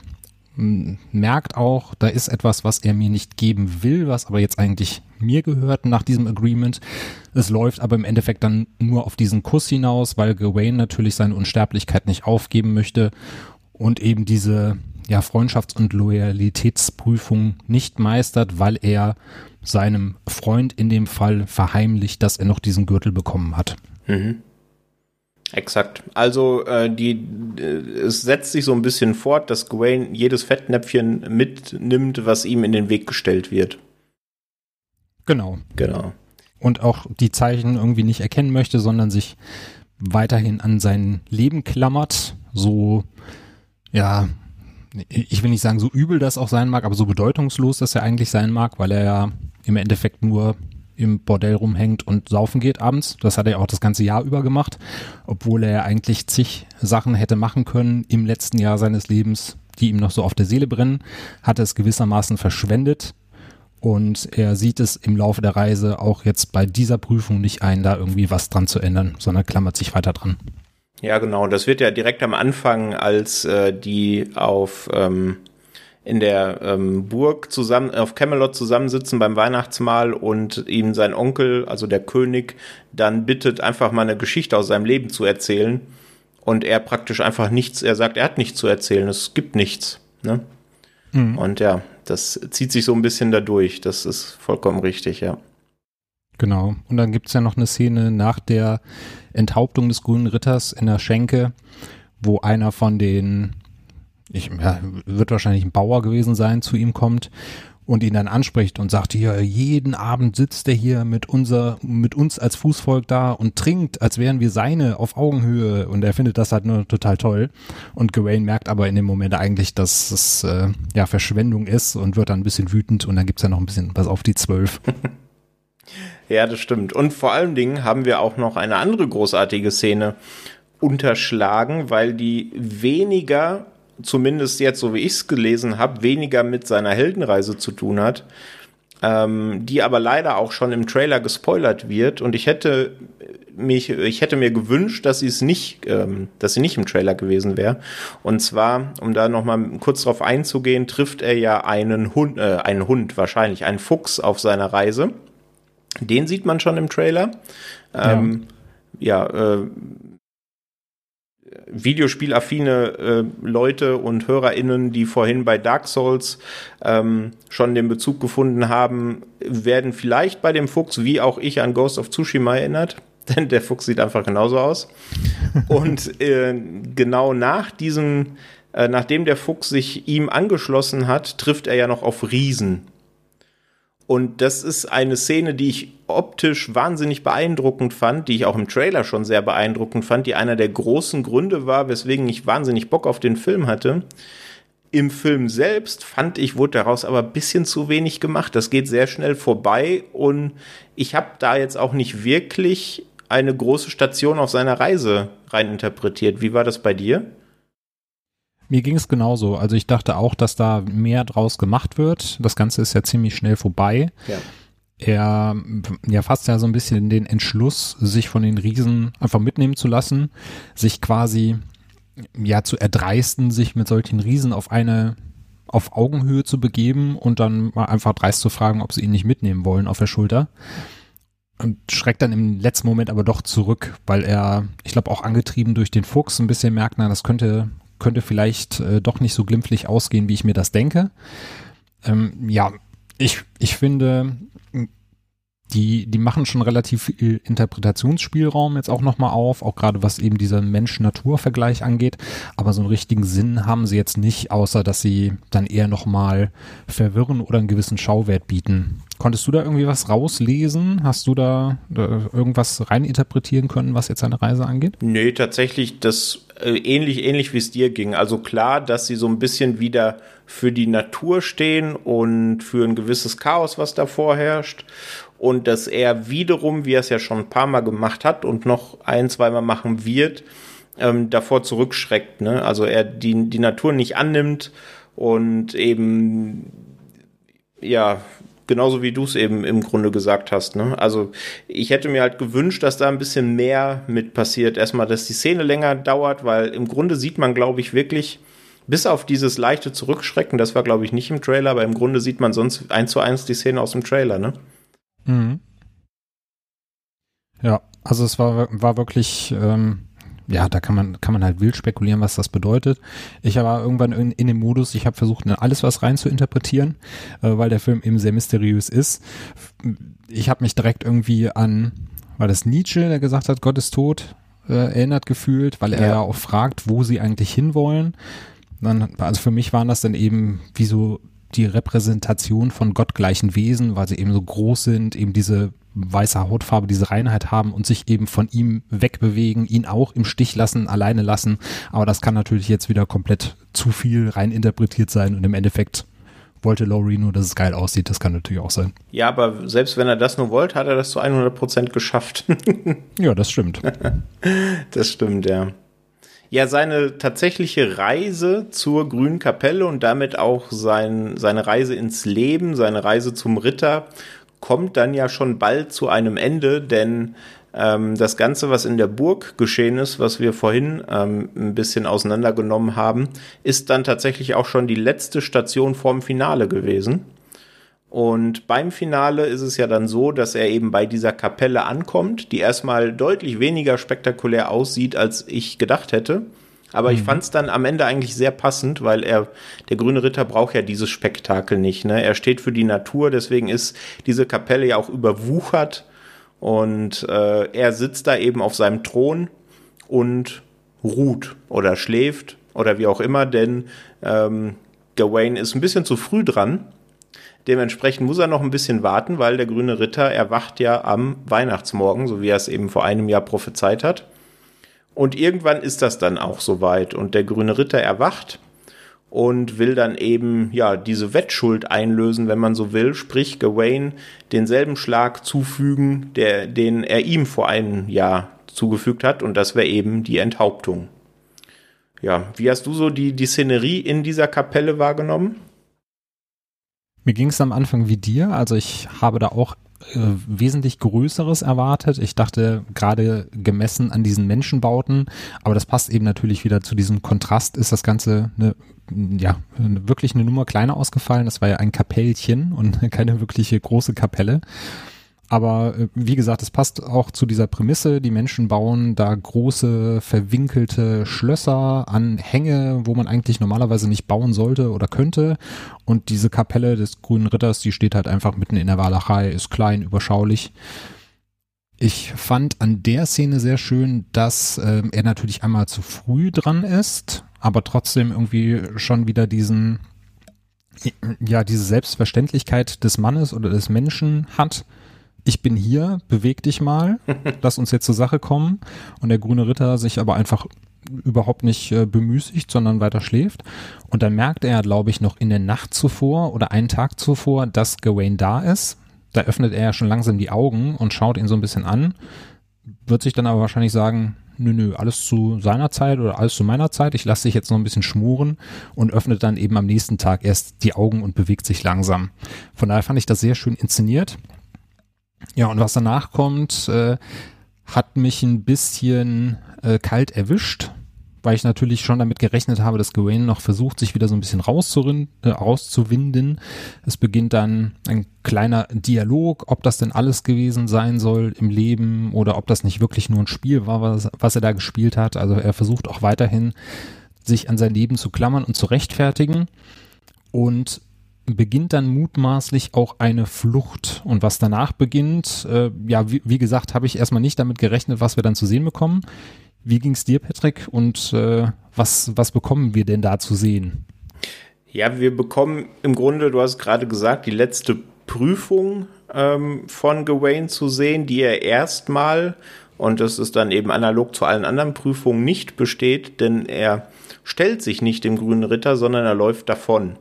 merkt auch, da ist etwas, was er mir nicht geben will, was aber jetzt eigentlich mir gehört nach diesem Agreement. Es läuft aber im Endeffekt dann nur auf diesen Kuss hinaus, weil Gawain natürlich seine Unsterblichkeit nicht aufgeben möchte und eben diese ja, Freundschafts- und Loyalitätsprüfung nicht meistert, weil er seinem Freund in dem Fall verheimlicht, dass er noch diesen Gürtel bekommen hat. Mhm. Exakt. Also äh, die, äh, es setzt sich so ein bisschen fort, dass Gawain jedes Fettnäpfchen mitnimmt, was ihm in den Weg gestellt wird. Genau. Genau. Und auch die Zeichen irgendwie nicht erkennen möchte, sondern sich weiterhin an sein Leben klammert. So, ja, ich will nicht sagen, so übel das auch sein mag, aber so bedeutungslos das er eigentlich sein mag, weil er ja im Endeffekt nur im Bordell rumhängt und saufen geht abends. Das hat er auch das ganze Jahr über gemacht, obwohl er eigentlich zig Sachen hätte machen können im letzten Jahr seines Lebens, die ihm noch so auf der Seele brennen, hat er es gewissermaßen verschwendet. Und er sieht es im Laufe der Reise auch jetzt bei dieser Prüfung nicht ein, da irgendwie was dran zu ändern, sondern klammert sich weiter dran. Ja, genau. Das wird ja direkt am Anfang, als äh, die auf ähm, in der ähm, Burg zusammen auf Camelot zusammensitzen beim Weihnachtsmahl und ihm sein Onkel, also der König, dann bittet, einfach mal eine Geschichte aus seinem Leben zu erzählen. Und er praktisch einfach nichts, er sagt, er hat nichts zu erzählen, es gibt nichts. Ne? Mhm. Und ja, das zieht sich so ein bisschen dadurch. Das ist vollkommen richtig, ja. Genau. Und dann gibt es ja noch eine Szene nach der Enthauptung des grünen Ritters in der Schenke, wo einer von den ich, ja, wird wahrscheinlich ein Bauer gewesen sein, zu ihm kommt und ihn dann anspricht und sagt, hier, jeden Abend sitzt er hier mit unser, mit uns als Fußvolk da und trinkt, als wären wir seine auf Augenhöhe und er findet das halt nur total toll und Gawain merkt aber in dem Moment eigentlich, dass es äh, ja Verschwendung ist und wird dann ein bisschen wütend und dann gibt's ja noch ein bisschen was auf die Zwölf. ja, das stimmt. Und vor allen Dingen haben wir auch noch eine andere großartige Szene unterschlagen, weil die weniger zumindest jetzt, so wie ich es gelesen habe, weniger mit seiner Heldenreise zu tun hat, ähm, die aber leider auch schon im Trailer gespoilert wird. Und ich hätte mich, ich hätte mir gewünscht, dass sie es nicht, ähm, dass sie nicht im Trailer gewesen wäre. Und zwar, um da noch mal kurz drauf einzugehen, trifft er ja einen Hund, äh, einen Hund wahrscheinlich, einen Fuchs auf seiner Reise. Den sieht man schon im Trailer. Ähm, ja, ja äh, Videospielaffine äh, Leute und HörerInnen, die vorhin bei Dark Souls ähm, schon den Bezug gefunden haben, werden vielleicht bei dem Fuchs, wie auch ich, an Ghost of Tsushima erinnert. Denn der Fuchs sieht einfach genauso aus. und äh, genau nach diesem, äh, nachdem der Fuchs sich ihm angeschlossen hat, trifft er ja noch auf Riesen. Und das ist eine Szene, die ich optisch wahnsinnig beeindruckend fand, die ich auch im Trailer schon sehr beeindruckend fand, die einer der großen Gründe war, weswegen ich wahnsinnig Bock auf den Film hatte. Im Film selbst fand ich, wurde daraus aber ein bisschen zu wenig gemacht. Das geht sehr schnell vorbei und ich habe da jetzt auch nicht wirklich eine große Station auf seiner Reise reininterpretiert. Wie war das bei dir? Mir ging es genauso. Also ich dachte auch, dass da mehr draus gemacht wird. Das Ganze ist ja ziemlich schnell vorbei. Ja. Er ja fasst ja so ein bisschen den Entschluss, sich von den Riesen einfach mitnehmen zu lassen, sich quasi ja zu erdreisten, sich mit solchen Riesen auf eine auf Augenhöhe zu begeben und dann mal einfach dreist zu fragen, ob sie ihn nicht mitnehmen wollen auf der Schulter. Und schreckt dann im letzten Moment aber doch zurück, weil er, ich glaube, auch angetrieben durch den Fuchs ein bisschen merkt, na, das könnte könnte vielleicht äh, doch nicht so glimpflich ausgehen, wie ich mir das denke. Ähm, ja, ich, ich finde, die, die machen schon relativ viel Interpretationsspielraum jetzt auch nochmal auf, auch gerade was eben dieser Mensch-Natur-Vergleich angeht. Aber so einen richtigen Sinn haben sie jetzt nicht, außer dass sie dann eher nochmal verwirren oder einen gewissen Schauwert bieten. Konntest du da irgendwie was rauslesen? Hast du da, da irgendwas reininterpretieren können, was jetzt seine Reise angeht? Nee, tatsächlich das äh, ähnlich, ähnlich wie es dir ging. Also klar, dass sie so ein bisschen wieder für die Natur stehen und für ein gewisses Chaos, was da vorherrscht. Und dass er wiederum, wie er es ja schon ein paar Mal gemacht hat und noch ein, zweimal machen wird, ähm, davor zurückschreckt. Ne? Also er die, die Natur nicht annimmt und eben ja genauso wie du es eben im Grunde gesagt hast. Ne? Also ich hätte mir halt gewünscht, dass da ein bisschen mehr mit passiert. Erstmal, dass die Szene länger dauert, weil im Grunde sieht man, glaube ich, wirklich, bis auf dieses leichte Zurückschrecken, das war, glaube ich, nicht im Trailer, aber im Grunde sieht man sonst eins zu eins die Szene aus dem Trailer, ne? Mhm. Ja, also es war, war wirklich, ähm, ja, da kann man, kann man halt wild spekulieren, was das bedeutet. Ich war irgendwann in, in dem Modus, ich habe versucht, in alles was rein zu interpretieren, äh, weil der Film eben sehr mysteriös ist. Ich habe mich direkt irgendwie an, war das Nietzsche, der gesagt hat, Gott ist tot, äh, erinnert gefühlt, weil er ja auch fragt, wo sie eigentlich hinwollen. Dann, also für mich waren das dann eben wie so die Repräsentation von gottgleichen Wesen, weil sie eben so groß sind, eben diese weiße Hautfarbe, diese Reinheit haben und sich eben von ihm wegbewegen, ihn auch im Stich lassen, alleine lassen. Aber das kann natürlich jetzt wieder komplett zu viel rein interpretiert sein und im Endeffekt wollte Laurie nur, dass es geil aussieht. Das kann natürlich auch sein. Ja, aber selbst wenn er das nur wollte, hat er das zu 100 Prozent geschafft. ja, das stimmt. das stimmt, ja. Ja, seine tatsächliche Reise zur Grünen Kapelle und damit auch sein, seine Reise ins Leben, seine Reise zum Ritter kommt dann ja schon bald zu einem Ende, denn ähm, das Ganze, was in der Burg geschehen ist, was wir vorhin ähm, ein bisschen auseinandergenommen haben, ist dann tatsächlich auch schon die letzte Station vorm Finale gewesen. Und beim Finale ist es ja dann so, dass er eben bei dieser Kapelle ankommt, die erstmal deutlich weniger spektakulär aussieht, als ich gedacht hätte. Aber mhm. ich fand es dann am Ende eigentlich sehr passend, weil er, der grüne Ritter braucht ja dieses Spektakel nicht. Ne? Er steht für die Natur, deswegen ist diese Kapelle ja auch überwuchert und äh, er sitzt da eben auf seinem Thron und ruht oder schläft oder wie auch immer, denn ähm, Gawain ist ein bisschen zu früh dran. Dementsprechend muss er noch ein bisschen warten, weil der grüne Ritter erwacht ja am Weihnachtsmorgen, so wie er es eben vor einem Jahr prophezeit hat. Und irgendwann ist das dann auch soweit und der grüne Ritter erwacht und will dann eben ja diese Wettschuld einlösen, wenn man so will, sprich Gawain denselben Schlag zufügen, der den er ihm vor einem Jahr zugefügt hat und das wäre eben die Enthauptung. Ja, wie hast du so die die Szenerie in dieser Kapelle wahrgenommen? Mir ging es am Anfang wie dir, also ich habe da auch äh, wesentlich Größeres erwartet. Ich dachte gerade gemessen an diesen Menschenbauten, aber das passt eben natürlich wieder zu diesem Kontrast, ist das Ganze eine, ja, wirklich eine Nummer kleiner ausgefallen. Das war ja ein Kapellchen und keine wirkliche große Kapelle. Aber äh, wie gesagt, es passt auch zu dieser Prämisse. Die Menschen bauen da große, verwinkelte Schlösser an Hänge, wo man eigentlich normalerweise nicht bauen sollte oder könnte. Und diese Kapelle des Grünen Ritters, die steht halt einfach mitten in der Walachei, ist klein, überschaulich. Ich fand an der Szene sehr schön, dass äh, er natürlich einmal zu früh dran ist, aber trotzdem irgendwie schon wieder diesen, ja, diese Selbstverständlichkeit des Mannes oder des Menschen hat ich bin hier, beweg dich mal, lass uns jetzt zur Sache kommen. Und der grüne Ritter sich aber einfach überhaupt nicht äh, bemüßigt, sondern weiter schläft. Und dann merkt er, glaube ich, noch in der Nacht zuvor oder einen Tag zuvor, dass Gawain da ist. Da öffnet er schon langsam die Augen und schaut ihn so ein bisschen an, wird sich dann aber wahrscheinlich sagen, nö, nö, alles zu seiner Zeit oder alles zu meiner Zeit. Ich lasse dich jetzt noch ein bisschen schmuren und öffnet dann eben am nächsten Tag erst die Augen und bewegt sich langsam. Von daher fand ich das sehr schön inszeniert. Ja, und was danach kommt, äh, hat mich ein bisschen äh, kalt erwischt, weil ich natürlich schon damit gerechnet habe, dass Gawain noch versucht, sich wieder so ein bisschen äh, rauszuwinden. Es beginnt dann ein kleiner Dialog, ob das denn alles gewesen sein soll im Leben oder ob das nicht wirklich nur ein Spiel war, was, was er da gespielt hat. Also er versucht auch weiterhin, sich an sein Leben zu klammern und zu rechtfertigen. Und beginnt dann mutmaßlich auch eine Flucht. Und was danach beginnt, äh, ja, wie, wie gesagt, habe ich erstmal nicht damit gerechnet, was wir dann zu sehen bekommen. Wie ging es dir, Patrick? Und äh, was, was bekommen wir denn da zu sehen? Ja, wir bekommen im Grunde, du hast gerade gesagt, die letzte Prüfung ähm, von Gawain zu sehen, die er erstmal, und das ist dann eben analog zu allen anderen Prüfungen, nicht besteht, denn er stellt sich nicht dem grünen Ritter, sondern er läuft davon.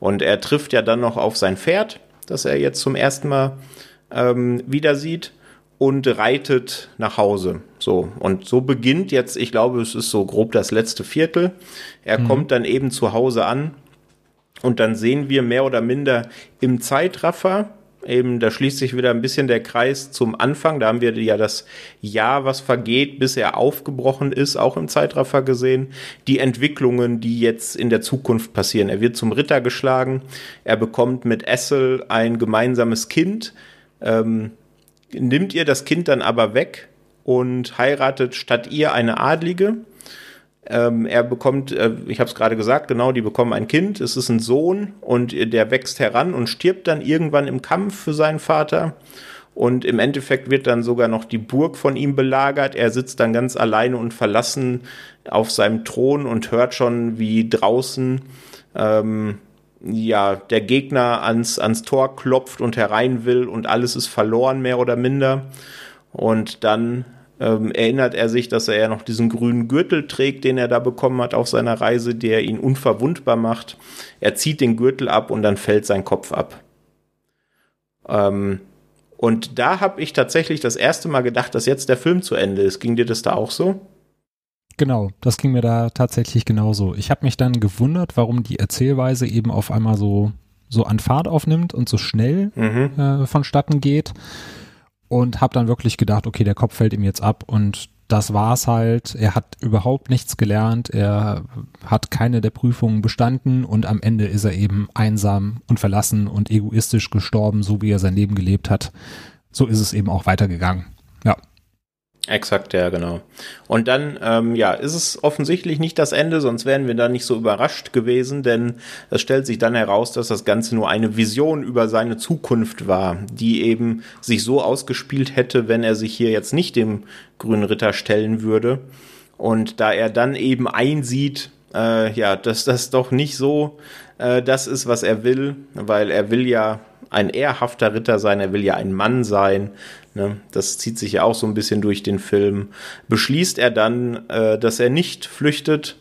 Und er trifft ja dann noch auf sein Pferd, das er jetzt zum ersten Mal ähm, wieder sieht und reitet nach Hause. So. Und so beginnt jetzt, ich glaube, es ist so grob das letzte Viertel. Er mhm. kommt dann eben zu Hause an und dann sehen wir mehr oder minder im Zeitraffer, eben, da schließt sich wieder ein bisschen der Kreis zum Anfang. Da haben wir ja das Jahr, was vergeht, bis er aufgebrochen ist, auch im Zeitraffer gesehen. Die Entwicklungen, die jetzt in der Zukunft passieren. Er wird zum Ritter geschlagen. Er bekommt mit Essel ein gemeinsames Kind. Ähm, nimmt ihr das Kind dann aber weg und heiratet statt ihr eine Adlige. Ähm, er bekommt, äh, ich habe es gerade gesagt, genau, die bekommen ein Kind, es ist ein Sohn und der wächst heran und stirbt dann irgendwann im Kampf für seinen Vater. Und im Endeffekt wird dann sogar noch die Burg von ihm belagert. Er sitzt dann ganz alleine und verlassen auf seinem Thron und hört schon, wie draußen ähm, ja der Gegner ans, ans Tor klopft und herein will und alles ist verloren, mehr oder minder. Und dann ähm, erinnert er sich, dass er ja noch diesen grünen Gürtel trägt, den er da bekommen hat auf seiner Reise, der ihn unverwundbar macht. Er zieht den Gürtel ab und dann fällt sein Kopf ab. Ähm, und da habe ich tatsächlich das erste Mal gedacht, dass jetzt der Film zu Ende ist. Ging dir das da auch so? Genau, das ging mir da tatsächlich genauso. Ich habe mich dann gewundert, warum die Erzählweise eben auf einmal so so an Fahrt aufnimmt und so schnell mhm. äh, vonstatten geht und habe dann wirklich gedacht, okay, der Kopf fällt ihm jetzt ab und das war's halt. Er hat überhaupt nichts gelernt, er hat keine der Prüfungen bestanden und am Ende ist er eben einsam und verlassen und egoistisch gestorben, so wie er sein Leben gelebt hat. So ist es eben auch weitergegangen. Ja. Exakt, ja, genau. Und dann, ähm, ja, ist es offensichtlich nicht das Ende, sonst wären wir da nicht so überrascht gewesen, denn es stellt sich dann heraus, dass das Ganze nur eine Vision über seine Zukunft war, die eben sich so ausgespielt hätte, wenn er sich hier jetzt nicht dem grünen Ritter stellen würde. Und da er dann eben einsieht, äh, ja, dass das doch nicht so äh, das ist, was er will, weil er will ja ein ehrhafter Ritter sein, er will ja ein Mann sein, Ne? Das zieht sich ja auch so ein bisschen durch den Film. Beschließt er dann, äh, dass er nicht flüchtet,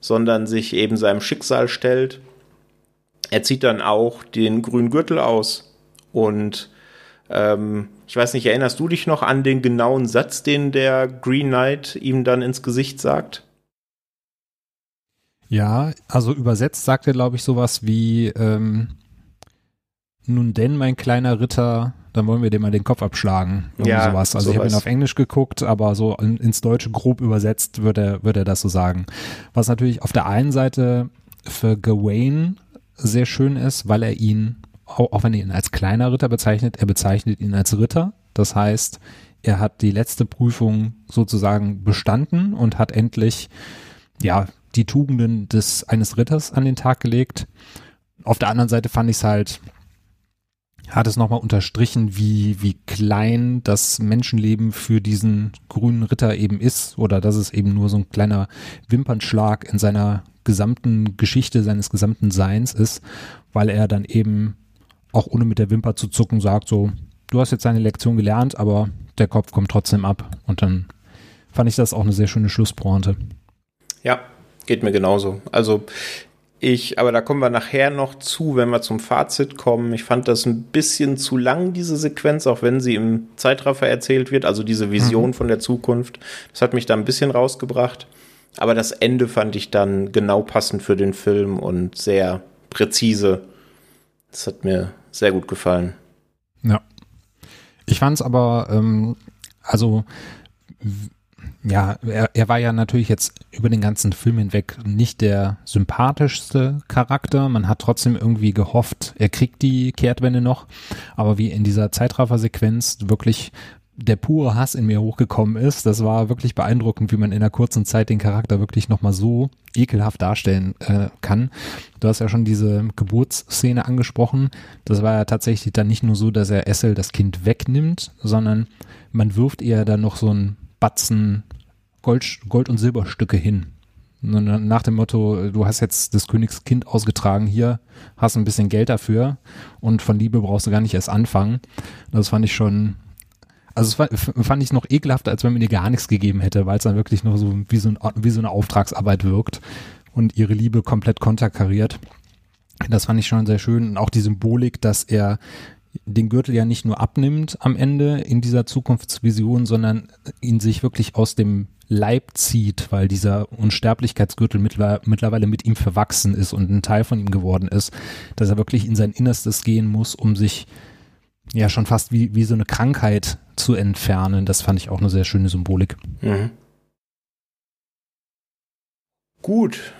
sondern sich eben seinem Schicksal stellt. Er zieht dann auch den grünen Gürtel aus und ähm, ich weiß nicht, erinnerst du dich noch an den genauen Satz, den der Green Knight ihm dann ins Gesicht sagt? Ja, also übersetzt sagt er, glaube ich, sowas wie, ähm, nun denn, mein kleiner Ritter, dann wollen wir dem mal den Kopf abschlagen. Irgendwie ja, sowas. Also sowas. ich habe ihn auf Englisch geguckt, aber so in, ins Deutsche grob übersetzt würde er, würde er das so sagen. Was natürlich auf der einen Seite für Gawain sehr schön ist, weil er ihn, auch, auch wenn er ihn als kleiner Ritter bezeichnet, er bezeichnet ihn als Ritter. Das heißt, er hat die letzte Prüfung sozusagen bestanden und hat endlich ja die Tugenden des eines Ritters an den Tag gelegt. Auf der anderen Seite fand ich es halt hat es nochmal unterstrichen, wie, wie klein das Menschenleben für diesen grünen Ritter eben ist oder dass es eben nur so ein kleiner Wimpernschlag in seiner gesamten Geschichte, seines gesamten Seins ist, weil er dann eben auch ohne mit der Wimper zu zucken sagt so, du hast jetzt deine Lektion gelernt, aber der Kopf kommt trotzdem ab. Und dann fand ich das auch eine sehr schöne Schlusspointe. Ja, geht mir genauso. Also ich, aber da kommen wir nachher noch zu, wenn wir zum Fazit kommen. Ich fand das ein bisschen zu lang, diese Sequenz, auch wenn sie im Zeitraffer erzählt wird, also diese Vision mhm. von der Zukunft. Das hat mich da ein bisschen rausgebracht. Aber das Ende fand ich dann genau passend für den Film und sehr präzise. Das hat mir sehr gut gefallen. Ja. Ich fand es aber, ähm, also ja, er, er war ja natürlich jetzt über den ganzen Film hinweg nicht der sympathischste Charakter. Man hat trotzdem irgendwie gehofft, er kriegt die Kehrtwende noch. Aber wie in dieser Zeitraffer-Sequenz wirklich der pure Hass in mir hochgekommen ist, das war wirklich beeindruckend, wie man in einer kurzen Zeit den Charakter wirklich nochmal so ekelhaft darstellen äh, kann. Du hast ja schon diese Geburtsszene angesprochen. Das war ja tatsächlich dann nicht nur so, dass er Essel das Kind wegnimmt, sondern man wirft ihr dann noch so ein Batzen Gold, Gold- und Silberstücke hin. Nach dem Motto, du hast jetzt des Königs Kind ausgetragen, hier hast ein bisschen Geld dafür und von Liebe brauchst du gar nicht erst anfangen. Das fand ich schon, also fand ich noch ekelhafter, als wenn man ihr gar nichts gegeben hätte, weil es dann wirklich nur so wie so, ein, wie so eine Auftragsarbeit wirkt und ihre Liebe komplett konterkariert. Das fand ich schon sehr schön und auch die Symbolik, dass er den Gürtel ja nicht nur abnimmt am Ende in dieser Zukunftsvision, sondern ihn sich wirklich aus dem Leib zieht, weil dieser Unsterblichkeitsgürtel mittlerweile mit ihm verwachsen ist und ein Teil von ihm geworden ist, dass er wirklich in sein Innerstes gehen muss, um sich ja schon fast wie, wie so eine Krankheit zu entfernen. Das fand ich auch eine sehr schöne Symbolik. Mhm. Gut,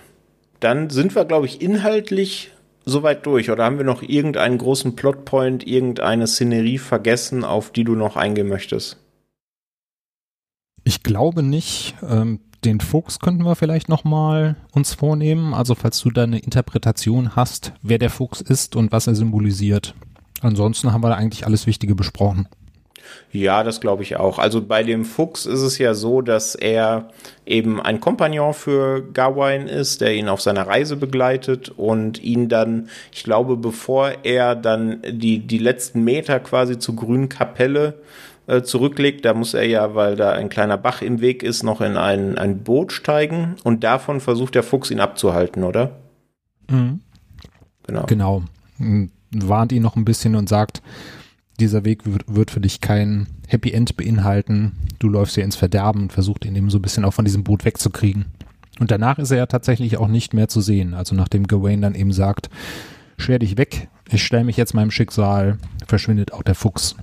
dann sind wir, glaube ich, inhaltlich soweit durch? Oder haben wir noch irgendeinen großen Plotpoint, irgendeine Szenerie vergessen, auf die du noch eingehen möchtest? Ich glaube nicht. Ähm, den Fuchs könnten wir vielleicht nochmal uns vornehmen. Also falls du da eine Interpretation hast, wer der Fuchs ist und was er symbolisiert. Ansonsten haben wir da eigentlich alles Wichtige besprochen. Ja, das glaube ich auch. Also bei dem Fuchs ist es ja so, dass er eben ein Kompagnon für Gawain ist, der ihn auf seiner Reise begleitet und ihn dann, ich glaube, bevor er dann die, die letzten Meter quasi zur grünen Kapelle äh, zurücklegt, da muss er ja, weil da ein kleiner Bach im Weg ist, noch in ein, ein Boot steigen und davon versucht der Fuchs ihn abzuhalten, oder? Mhm. Genau. Genau. Warnt ihn noch ein bisschen und sagt, dieser Weg wird, wird für dich kein Happy End beinhalten. Du läufst hier ins Verderben und versuchst ihn eben so ein bisschen auch von diesem Boot wegzukriegen. Und danach ist er ja tatsächlich auch nicht mehr zu sehen. Also nachdem Gawain dann eben sagt, scher dich weg, ich stelle mich jetzt meinem Schicksal, verschwindet auch der Fuchs.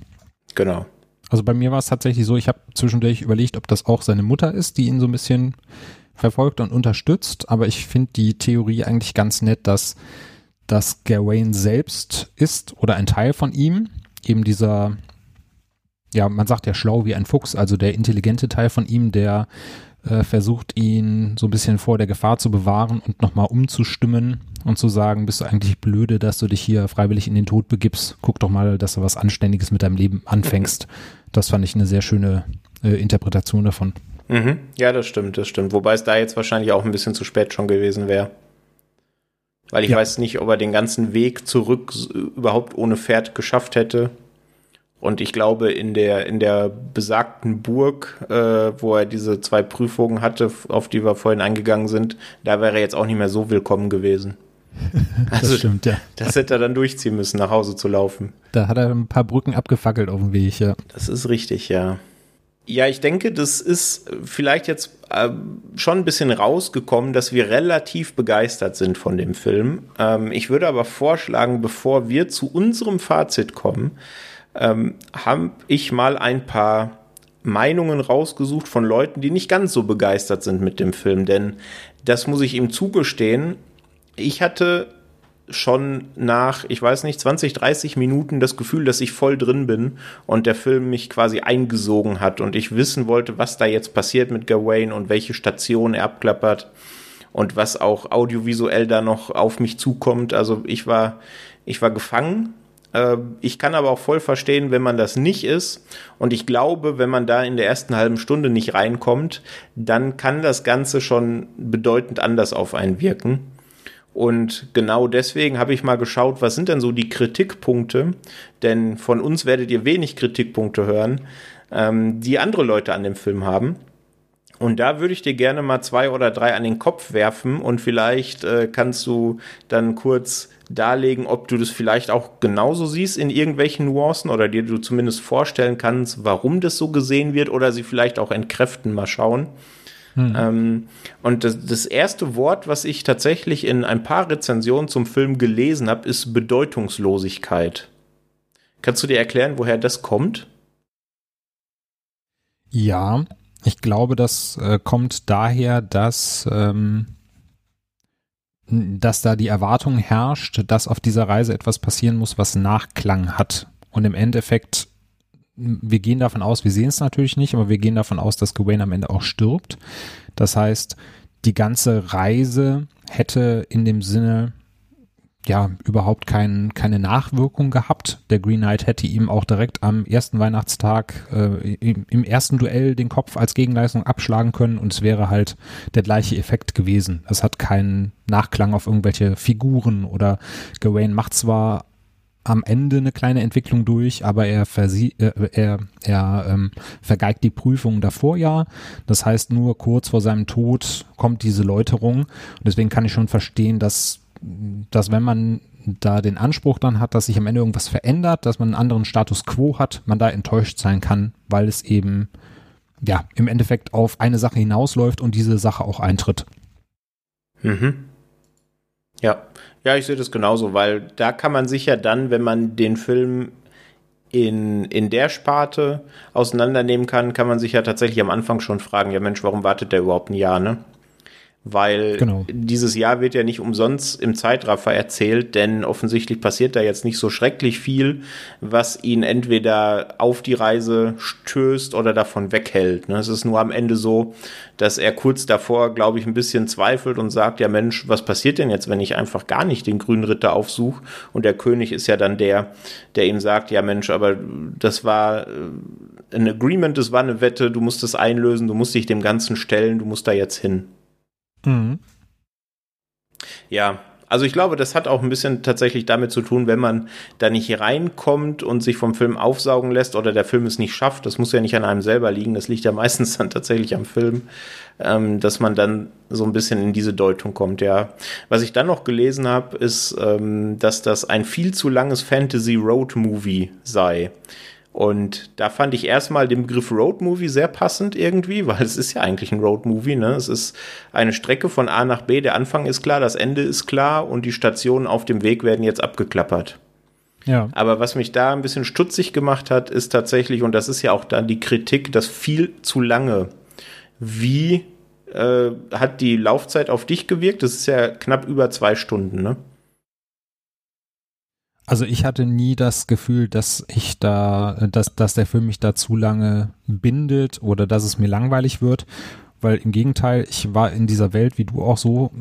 Genau. Also bei mir war es tatsächlich so, ich habe zwischendurch überlegt, ob das auch seine Mutter ist, die ihn so ein bisschen verfolgt und unterstützt. Aber ich finde die Theorie eigentlich ganz nett, dass das Gawain selbst ist oder ein Teil von ihm eben dieser, ja, man sagt ja schlau wie ein Fuchs, also der intelligente Teil von ihm, der äh, versucht ihn so ein bisschen vor der Gefahr zu bewahren und nochmal umzustimmen und zu sagen, bist du eigentlich blöde, dass du dich hier freiwillig in den Tod begibst. Guck doch mal, dass du was Anständiges mit deinem Leben anfängst. Das fand ich eine sehr schöne äh, Interpretation davon. Mhm. Ja, das stimmt, das stimmt. Wobei es da jetzt wahrscheinlich auch ein bisschen zu spät schon gewesen wäre. Weil ich ja. weiß nicht, ob er den ganzen Weg zurück überhaupt ohne Pferd geschafft hätte. Und ich glaube, in der, in der besagten Burg, äh, wo er diese zwei Prüfungen hatte, auf die wir vorhin eingegangen sind, da wäre er jetzt auch nicht mehr so willkommen gewesen. Also, das stimmt, ja. Das hätte er dann durchziehen müssen, nach Hause zu laufen. Da hat er ein paar Brücken abgefackelt auf dem Weg, ja. Das ist richtig, ja. Ja, ich denke, das ist vielleicht jetzt äh, schon ein bisschen rausgekommen, dass wir relativ begeistert sind von dem Film. Ähm, ich würde aber vorschlagen, bevor wir zu unserem Fazit kommen, ähm, habe ich mal ein paar Meinungen rausgesucht von Leuten, die nicht ganz so begeistert sind mit dem Film. Denn das muss ich ihm zugestehen. Ich hatte schon nach, ich weiß nicht, 20, 30 Minuten das Gefühl, dass ich voll drin bin und der Film mich quasi eingesogen hat und ich wissen wollte, was da jetzt passiert mit Gawain und welche Station er abklappert und was auch audiovisuell da noch auf mich zukommt. Also ich war, ich war gefangen. Äh, ich kann aber auch voll verstehen, wenn man das nicht ist. Und ich glaube, wenn man da in der ersten halben Stunde nicht reinkommt, dann kann das Ganze schon bedeutend anders auf einen wirken. Und genau deswegen habe ich mal geschaut, was sind denn so die Kritikpunkte? Denn von uns werdet ihr wenig Kritikpunkte hören, ähm, die andere Leute an dem Film haben. Und da würde ich dir gerne mal zwei oder drei an den Kopf werfen und vielleicht äh, kannst du dann kurz darlegen, ob du das vielleicht auch genauso siehst in irgendwelchen Nuancen oder dir du zumindest vorstellen kannst, warum das so gesehen wird oder sie vielleicht auch entkräften. Mal schauen. Hm. Ähm, und das, das, erste Wort, was ich tatsächlich in ein paar Rezensionen zum Film gelesen habe, ist Bedeutungslosigkeit. Kannst du dir erklären, woher das kommt? Ja, ich glaube, das äh, kommt daher, dass, ähm, dass da die Erwartung herrscht, dass auf dieser Reise etwas passieren muss, was Nachklang hat. Und im Endeffekt wir gehen davon aus, wir sehen es natürlich nicht, aber wir gehen davon aus, dass Gawain am Ende auch stirbt. Das heißt, die ganze Reise hätte in dem Sinne ja überhaupt kein, keine Nachwirkung gehabt. Der Green Knight hätte ihm auch direkt am ersten Weihnachtstag äh, im, im, ersten Duell den Kopf als Gegenleistung abschlagen können und es wäre halt der gleiche Effekt gewesen. Es hat keinen Nachklang auf irgendwelche Figuren oder Gawain macht zwar am Ende eine kleine Entwicklung durch, aber er, versie äh, er, er ähm, vergeigt die Prüfung davor ja. Das heißt, nur kurz vor seinem Tod kommt diese Läuterung. Und deswegen kann ich schon verstehen, dass, dass wenn man da den Anspruch dann hat, dass sich am Ende irgendwas verändert, dass man einen anderen Status quo hat, man da enttäuscht sein kann, weil es eben ja im Endeffekt auf eine Sache hinausläuft und diese Sache auch eintritt. Mhm. Ja, ja, ich sehe das genauso, weil da kann man sich ja dann, wenn man den Film in, in der Sparte auseinandernehmen kann, kann man sich ja tatsächlich am Anfang schon fragen, ja Mensch, warum wartet der überhaupt ein Jahr, ne? Weil genau. dieses Jahr wird ja nicht umsonst im Zeitraffer erzählt, denn offensichtlich passiert da jetzt nicht so schrecklich viel, was ihn entweder auf die Reise stößt oder davon weghält. Ne? Es ist nur am Ende so, dass er kurz davor, glaube ich, ein bisschen zweifelt und sagt, ja Mensch, was passiert denn jetzt, wenn ich einfach gar nicht den grünen Ritter aufsuche? Und der König ist ja dann der, der ihm sagt, ja Mensch, aber das war äh, ein Agreement, das war eine Wette, du musst es einlösen, du musst dich dem Ganzen stellen, du musst da jetzt hin. Mhm. Ja, also ich glaube, das hat auch ein bisschen tatsächlich damit zu tun, wenn man da nicht reinkommt und sich vom Film aufsaugen lässt oder der Film es nicht schafft, das muss ja nicht an einem selber liegen, das liegt ja meistens dann tatsächlich am Film, ähm, dass man dann so ein bisschen in diese Deutung kommt, ja. Was ich dann noch gelesen habe, ist, ähm, dass das ein viel zu langes Fantasy Road Movie sei. Und da fand ich erstmal den Begriff Road Movie sehr passend irgendwie, weil es ist ja eigentlich ein Road Movie. Ne? Es ist eine Strecke von A nach B. Der Anfang ist klar, das Ende ist klar und die Stationen auf dem Weg werden jetzt abgeklappert. Ja. Aber was mich da ein bisschen stutzig gemacht hat, ist tatsächlich, und das ist ja auch dann die Kritik, das viel zu lange. Wie äh, hat die Laufzeit auf dich gewirkt? Das ist ja knapp über zwei Stunden, ne? Also ich hatte nie das Gefühl, dass ich da, dass, dass der Film mich da zu lange bindet oder dass es mir langweilig wird, weil im Gegenteil, ich war in dieser Welt wie du auch so,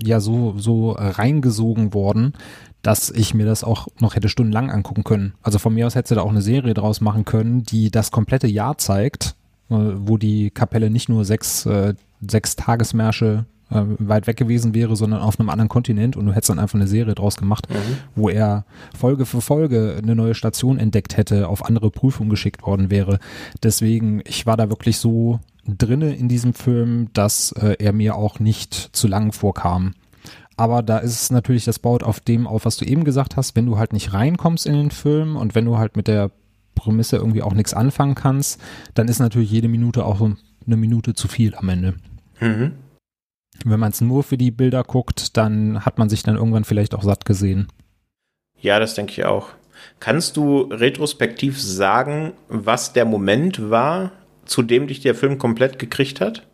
ja, so, so reingesogen worden, dass ich mir das auch noch hätte stundenlang angucken können. Also von mir aus hätte da auch eine Serie draus machen können, die das komplette Jahr zeigt, äh, wo die Kapelle nicht nur sechs, äh, sechs Tagesmärsche äh, weit weg gewesen wäre, sondern auf einem anderen Kontinent und du hättest dann einfach eine Serie draus gemacht, mhm. wo er Folge für Folge eine neue Station entdeckt hätte, auf andere Prüfungen geschickt worden wäre. Deswegen, ich war da wirklich so drinne in diesem Film, dass äh, er mir auch nicht zu lang vorkam. Aber da ist es natürlich, das baut auf dem auf, was du eben gesagt hast, wenn du halt nicht reinkommst in den Film und wenn du halt mit der Prämisse irgendwie auch nichts anfangen kannst, dann ist natürlich jede Minute auch eine Minute zu viel am Ende. Mhm. Wenn man es nur für die Bilder guckt, dann hat man sich dann irgendwann vielleicht auch satt gesehen. Ja, das denke ich auch. Kannst du retrospektiv sagen, was der Moment war, zu dem dich der Film komplett gekriegt hat?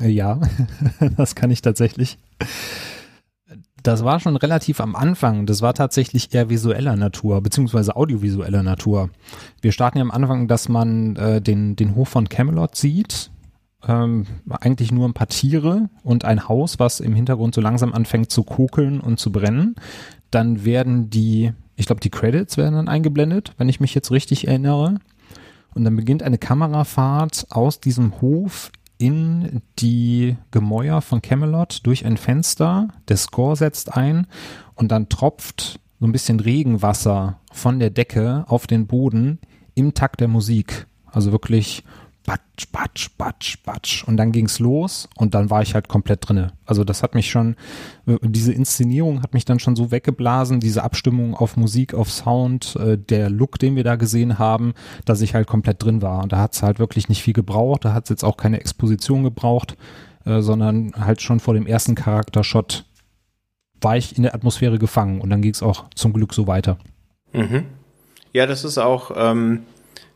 Äh, ja, das kann ich tatsächlich. Das war schon relativ am Anfang. Das war tatsächlich eher visueller Natur, beziehungsweise audiovisueller Natur. Wir starten ja am Anfang, dass man äh, den, den Hof von Camelot sieht. Ähm, eigentlich nur ein paar Tiere und ein Haus, was im Hintergrund so langsam anfängt zu kokeln und zu brennen. Dann werden die, ich glaube, die Credits werden dann eingeblendet, wenn ich mich jetzt richtig erinnere. Und dann beginnt eine Kamerafahrt aus diesem Hof in die Gemäuer von Camelot durch ein Fenster. Der Score setzt ein und dann tropft so ein bisschen Regenwasser von der Decke auf den Boden im Takt der Musik. Also wirklich batsch, batsch, batsch, batsch. Und dann ging's los und dann war ich halt komplett drinne. Also das hat mich schon, diese Inszenierung hat mich dann schon so weggeblasen, diese Abstimmung auf Musik, auf Sound, äh, der Look, den wir da gesehen haben, dass ich halt komplett drin war. Und da hat's halt wirklich nicht viel gebraucht, da hat's jetzt auch keine Exposition gebraucht, äh, sondern halt schon vor dem ersten Charaktershot war ich in der Atmosphäre gefangen und dann ging's auch zum Glück so weiter. Mhm. Ja, das ist auch, ähm,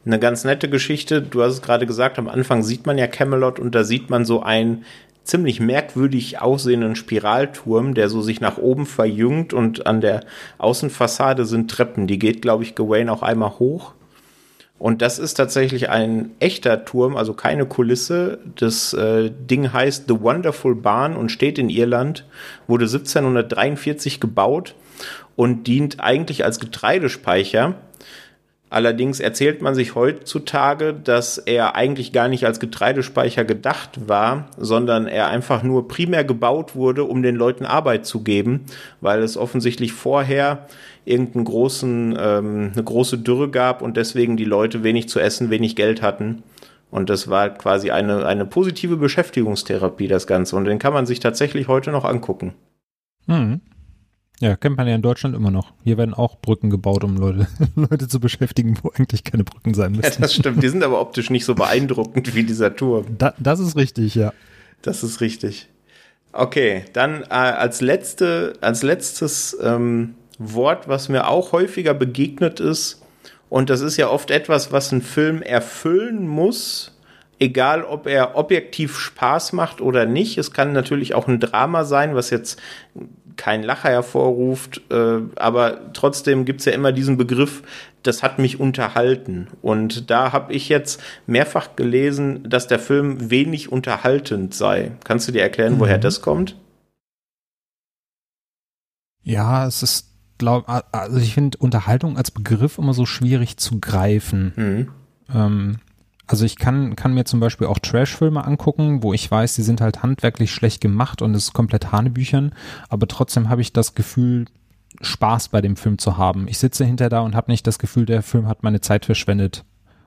eine ganz nette Geschichte. Du hast es gerade gesagt, am Anfang sieht man ja Camelot und da sieht man so einen ziemlich merkwürdig aussehenden Spiralturm, der so sich nach oben verjüngt und an der Außenfassade sind Treppen. Die geht, glaube ich, Gawain auch einmal hoch. Und das ist tatsächlich ein echter Turm, also keine Kulisse. Das äh, Ding heißt The Wonderful Barn und steht in Irland, wurde 1743 gebaut und dient eigentlich als Getreidespeicher. Allerdings erzählt man sich heutzutage, dass er eigentlich gar nicht als Getreidespeicher gedacht war, sondern er einfach nur primär gebaut wurde, um den Leuten Arbeit zu geben, weil es offensichtlich vorher irgendeinen großen, ähm, eine große Dürre gab und deswegen die Leute wenig zu essen, wenig Geld hatten. Und das war quasi eine, eine positive Beschäftigungstherapie, das Ganze. Und den kann man sich tatsächlich heute noch angucken. Mhm. Ja, kennt man ja in Deutschland immer noch. Hier werden auch Brücken gebaut, um Leute, Leute zu beschäftigen, wo eigentlich keine Brücken sein müssen. Ja, das stimmt. Die sind aber optisch nicht so beeindruckend wie dieser Turm. Da, das ist richtig, ja. Das ist richtig. Okay, dann äh, als letzte, als letztes ähm, Wort, was mir auch häufiger begegnet ist, und das ist ja oft etwas, was ein Film erfüllen muss, egal ob er objektiv Spaß macht oder nicht. Es kann natürlich auch ein Drama sein, was jetzt keinen Lacher hervorruft, äh, aber trotzdem gibt's ja immer diesen Begriff, das hat mich unterhalten. Und da habe ich jetzt mehrfach gelesen, dass der Film wenig unterhaltend sei. Kannst du dir erklären, mhm. woher das kommt? Ja, es ist, glaube also ich finde Unterhaltung als Begriff immer so schwierig zu greifen. Mhm. Ähm, also ich kann, kann mir zum Beispiel auch Trash-Filme angucken, wo ich weiß, die sind halt handwerklich schlecht gemacht und es ist komplett Hanebüchern, aber trotzdem habe ich das Gefühl, Spaß bei dem Film zu haben. Ich sitze hinter da und habe nicht das Gefühl, der Film hat meine Zeit verschwendet.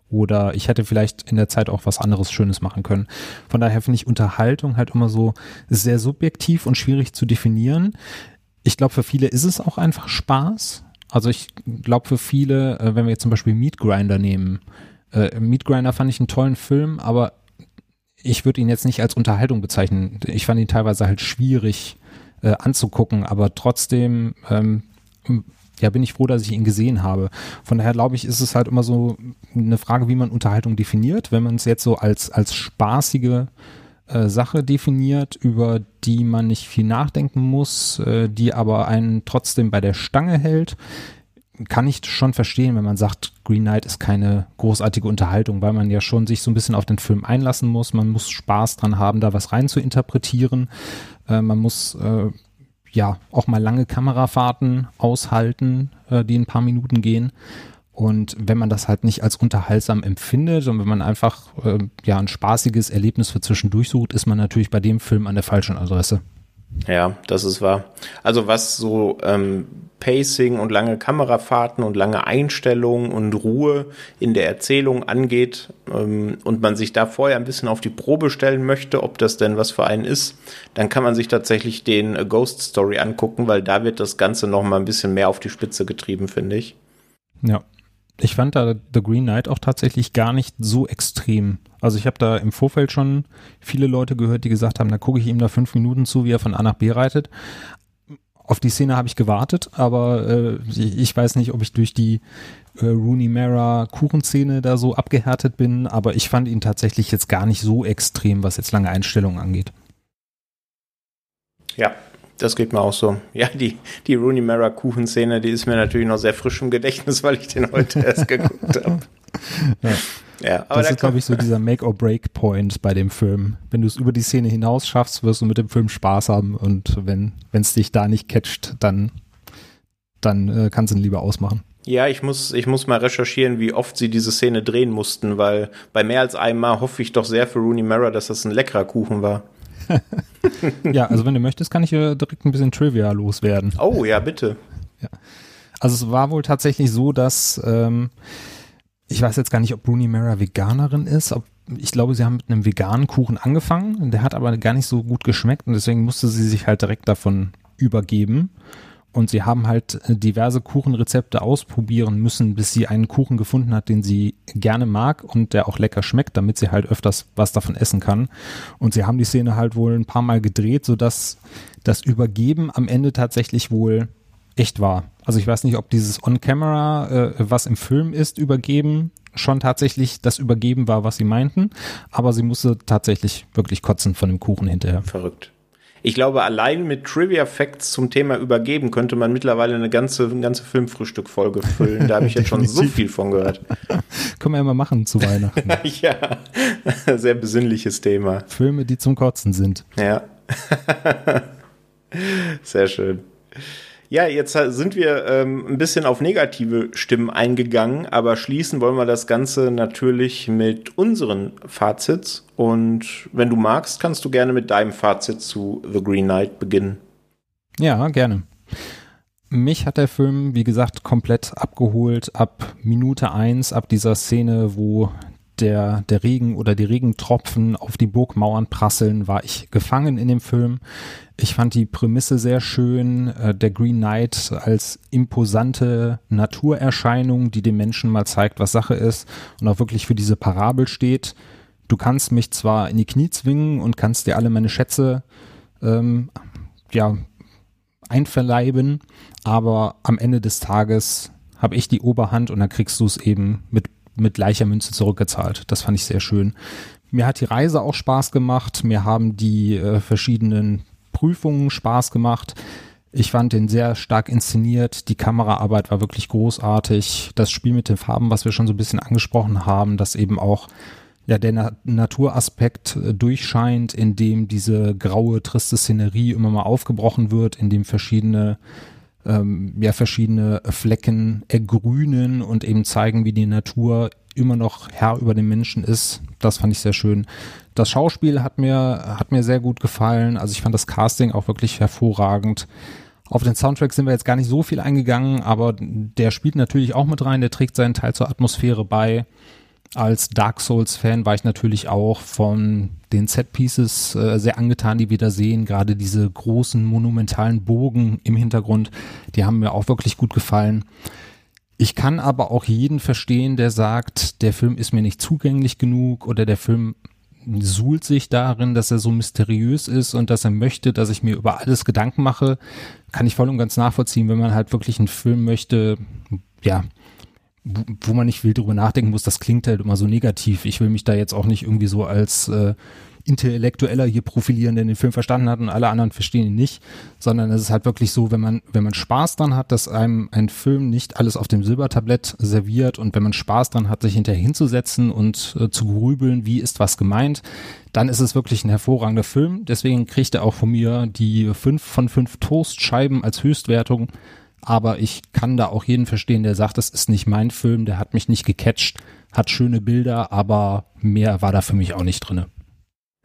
Oder ich hätte vielleicht in der Zeit auch was anderes Schönes machen können. Von daher finde ich Unterhaltung halt immer so sehr subjektiv und schwierig zu definieren. Ich glaube, für viele ist es auch einfach Spaß. Also ich glaube, für viele, äh, wenn wir jetzt zum Beispiel Meat Grinder nehmen, äh, Meat Grinder fand ich einen tollen Film, aber ich würde ihn jetzt nicht als Unterhaltung bezeichnen. Ich fand ihn teilweise halt schwierig äh, anzugucken, aber trotzdem ähm, ja, bin ich froh, dass ich ihn gesehen habe. Von daher glaube ich, ist es halt immer so eine Frage, wie man Unterhaltung definiert. Wenn man es jetzt so als, als spaßige äh, Sache definiert, über die man nicht viel nachdenken muss, äh, die aber einen trotzdem bei der Stange hält, kann ich schon verstehen, wenn man sagt, Green Knight ist keine großartige Unterhaltung, weil man ja schon sich so ein bisschen auf den Film einlassen muss. Man muss Spaß dran haben, da was rein zu interpretieren. Äh, man muss äh, ja auch mal lange Kamerafahrten aushalten, äh, die ein paar Minuten gehen. Und wenn man das halt nicht als unterhaltsam empfindet und wenn man einfach äh, ja ein spaßiges Erlebnis für zwischendurch sucht, ist man natürlich bei dem Film an der falschen Adresse. Ja, das ist wahr. Also was so ähm, Pacing und lange Kamerafahrten und lange Einstellungen und Ruhe in der Erzählung angeht ähm, und man sich da vorher ein bisschen auf die Probe stellen möchte, ob das denn was für einen ist, dann kann man sich tatsächlich den äh, Ghost Story angucken, weil da wird das Ganze noch mal ein bisschen mehr auf die Spitze getrieben, finde ich. Ja. Ich fand da The Green Knight auch tatsächlich gar nicht so extrem. Also ich habe da im Vorfeld schon viele Leute gehört, die gesagt haben, da gucke ich ihm da fünf Minuten zu, wie er von A nach B reitet. Auf die Szene habe ich gewartet, aber äh, ich weiß nicht, ob ich durch die äh, Rooney Mara Kuchenszene da so abgehärtet bin, aber ich fand ihn tatsächlich jetzt gar nicht so extrem, was jetzt lange Einstellungen angeht. Ja, Das geht mir auch so. Ja, die, die Rooney Mara Kuchenszene, die ist mir natürlich noch sehr frisch im Gedächtnis, weil ich den heute erst geguckt habe. Ja. Ja, aber das da ist, glaube ich, so dieser Make-or-Break-Point bei dem Film. Wenn du es über die Szene hinaus schaffst, wirst du mit dem Film Spaß haben und wenn es dich da nicht catcht, dann, dann äh, kannst du ihn lieber ausmachen. Ja, ich muss, ich muss mal recherchieren, wie oft sie diese Szene drehen mussten, weil bei mehr als einmal hoffe ich doch sehr für Rooney Mara, dass das ein leckerer Kuchen war. ja, also wenn du möchtest, kann ich hier direkt ein bisschen Trivia loswerden. Oh, ja, bitte. Ja. Also es war wohl tatsächlich so, dass ähm, ich weiß jetzt gar nicht, ob Rooney Mara Veganerin ist. Ob, ich glaube, sie haben mit einem veganen Kuchen angefangen. Der hat aber gar nicht so gut geschmeckt und deswegen musste sie sich halt direkt davon übergeben. Und sie haben halt diverse Kuchenrezepte ausprobieren müssen, bis sie einen Kuchen gefunden hat, den sie gerne mag und der auch lecker schmeckt, damit sie halt öfters was davon essen kann. Und sie haben die Szene halt wohl ein paar Mal gedreht, sodass das Übergeben am Ende tatsächlich wohl echt war. Also ich weiß nicht, ob dieses On-Camera, äh, was im Film ist, übergeben, schon tatsächlich das Übergeben war, was sie meinten, aber sie musste tatsächlich wirklich kotzen von dem Kuchen hinterher. Verrückt. Ich glaube, allein mit Trivia Facts zum Thema Übergeben könnte man mittlerweile eine ganze, eine ganze Filmfrühstück-Folge füllen. Da habe ich jetzt schon so viel von gehört. Können wir ja mal machen zu Weihnachten. ja, sehr besinnliches Thema. Filme, die zum Kotzen sind. Ja. sehr schön. Ja, jetzt sind wir ähm, ein bisschen auf negative Stimmen eingegangen, aber schließen wollen wir das Ganze natürlich mit unseren Fazits. Und wenn du magst, kannst du gerne mit deinem Fazit zu The Green Knight beginnen. Ja, gerne. Mich hat der Film, wie gesagt, komplett abgeholt ab Minute eins, ab dieser Szene, wo der, der Regen oder die Regentropfen auf die Burgmauern prasseln, war ich gefangen in dem Film. Ich fand die Prämisse sehr schön. Äh, der Green Knight als imposante Naturerscheinung, die dem Menschen mal zeigt, was Sache ist und auch wirklich für diese Parabel steht. Du kannst mich zwar in die Knie zwingen und kannst dir alle meine Schätze ähm, ja, einverleiben, aber am Ende des Tages habe ich die Oberhand und dann kriegst du es eben mit mit gleicher Münze zurückgezahlt. Das fand ich sehr schön. Mir hat die Reise auch Spaß gemacht. Mir haben die äh, verschiedenen Prüfungen Spaß gemacht. Ich fand den sehr stark inszeniert. Die Kameraarbeit war wirklich großartig. Das Spiel mit den Farben, was wir schon so ein bisschen angesprochen haben, dass eben auch ja der Na Naturaspekt äh, durchscheint, in dem diese graue, triste Szenerie immer mal aufgebrochen wird, in dem verschiedene ähm, ja verschiedene Flecken ergrünen und eben zeigen, wie die Natur immer noch Herr über den Menschen ist. Das fand ich sehr schön. Das Schauspiel hat mir, hat mir sehr gut gefallen. Also ich fand das Casting auch wirklich hervorragend. Auf den Soundtrack sind wir jetzt gar nicht so viel eingegangen, aber der spielt natürlich auch mit rein. Der trägt seinen Teil zur Atmosphäre bei als Dark Souls-Fan war ich natürlich auch von den Set-Pieces äh, sehr angetan, die wir da sehen. Gerade diese großen, monumentalen Bogen im Hintergrund, die haben mir auch wirklich gut gefallen. Ich kann aber auch jeden verstehen, der sagt, der Film ist mir nicht zugänglich genug oder der Film suhlt sich darin, dass er so mysteriös ist und dass er möchte, dass ich mir über alles Gedanken mache. Kann ich voll und ganz nachvollziehen, wenn man halt wirklich einen Film möchte, ja, wo man nicht viel drüber nachdenken muss, das klingt halt immer so negativ. Ich will mich da jetzt auch nicht irgendwie so als äh, Intellektueller hier profilieren, der den Film verstanden hat und alle anderen verstehen ihn nicht, sondern es ist halt wirklich so, wenn man, wenn man Spaß dran hat, dass einem ein Film nicht alles auf dem Silbertablett serviert und wenn man Spaß dran hat, sich hinterher hinzusetzen und äh, zu grübeln, wie ist was gemeint, dann ist es wirklich ein hervorragender Film. Deswegen kriegt er auch von mir die fünf von fünf Toastscheiben als Höchstwertung aber ich kann da auch jeden verstehen, der sagt, das ist nicht mein Film, der hat mich nicht gecatcht, hat schöne Bilder, aber mehr war da für mich auch nicht drinne.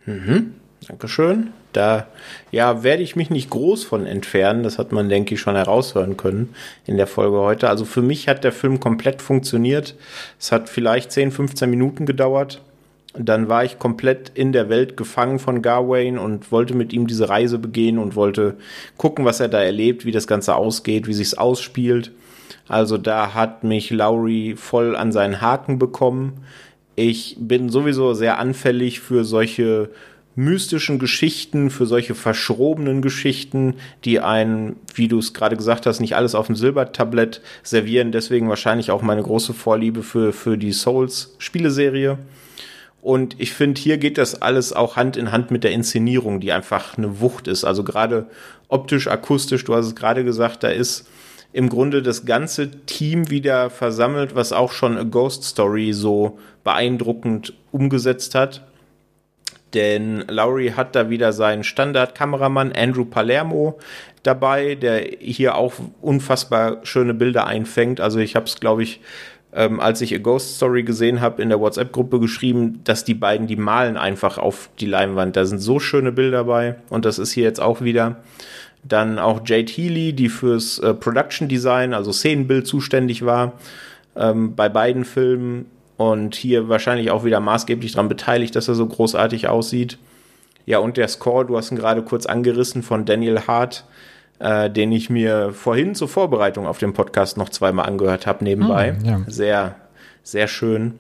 Mhm. Dankeschön. Da ja, werde ich mich nicht groß von entfernen. Das hat man, denke ich, schon heraushören können in der Folge heute. Also für mich hat der Film komplett funktioniert. Es hat vielleicht 10, 15 Minuten gedauert dann war ich komplett in der Welt gefangen von Garwain und wollte mit ihm diese Reise begehen und wollte gucken, was er da erlebt, wie das Ganze ausgeht, wie sich's ausspielt. Also da hat mich Lowry voll an seinen Haken bekommen. Ich bin sowieso sehr anfällig für solche mystischen Geschichten, für solche verschrobenen Geschichten, die einen, wie du es gerade gesagt hast, nicht alles auf dem Silbertablett servieren. Deswegen wahrscheinlich auch meine große Vorliebe für, für die Souls-Spieleserie. Und ich finde, hier geht das alles auch Hand in Hand mit der Inszenierung, die einfach eine Wucht ist. Also gerade optisch, akustisch, du hast es gerade gesagt, da ist im Grunde das ganze Team wieder versammelt, was auch schon A Ghost Story so beeindruckend umgesetzt hat. Denn Lowry hat da wieder seinen Standardkameramann Andrew Palermo dabei, der hier auch unfassbar schöne Bilder einfängt. Also ich habe es, glaube ich, ähm, als ich A Ghost Story gesehen habe, in der WhatsApp-Gruppe geschrieben, dass die beiden die malen einfach auf die Leinwand. Da sind so schöne Bilder bei und das ist hier jetzt auch wieder. Dann auch Jade Healy, die fürs äh, Production Design, also Szenenbild zuständig war, ähm, bei beiden Filmen und hier wahrscheinlich auch wieder maßgeblich daran beteiligt, dass er so großartig aussieht. Ja, und der Score, du hast ihn gerade kurz angerissen von Daniel Hart, äh, den ich mir vorhin zur Vorbereitung auf den Podcast noch zweimal angehört habe nebenbei. Mm, ja. Sehr, sehr schön.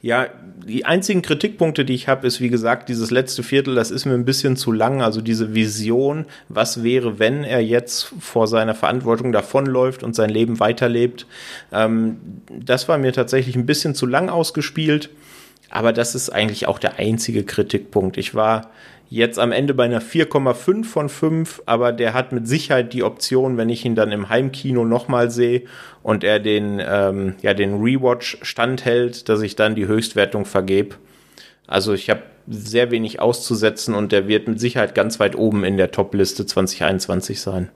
Ja, die einzigen Kritikpunkte, die ich habe, ist wie gesagt, dieses letzte Viertel, das ist mir ein bisschen zu lang. Also diese Vision, was wäre, wenn er jetzt vor seiner Verantwortung davonläuft und sein Leben weiterlebt. Ähm, das war mir tatsächlich ein bisschen zu lang ausgespielt. Aber das ist eigentlich auch der einzige Kritikpunkt. Ich war Jetzt am Ende bei einer 4,5 von 5, aber der hat mit Sicherheit die Option, wenn ich ihn dann im Heimkino nochmal sehe und er den, ähm, ja, den Rewatch standhält, dass ich dann die Höchstwertung vergebe. Also ich habe sehr wenig auszusetzen und der wird mit Sicherheit ganz weit oben in der Top-Liste 2021 sein.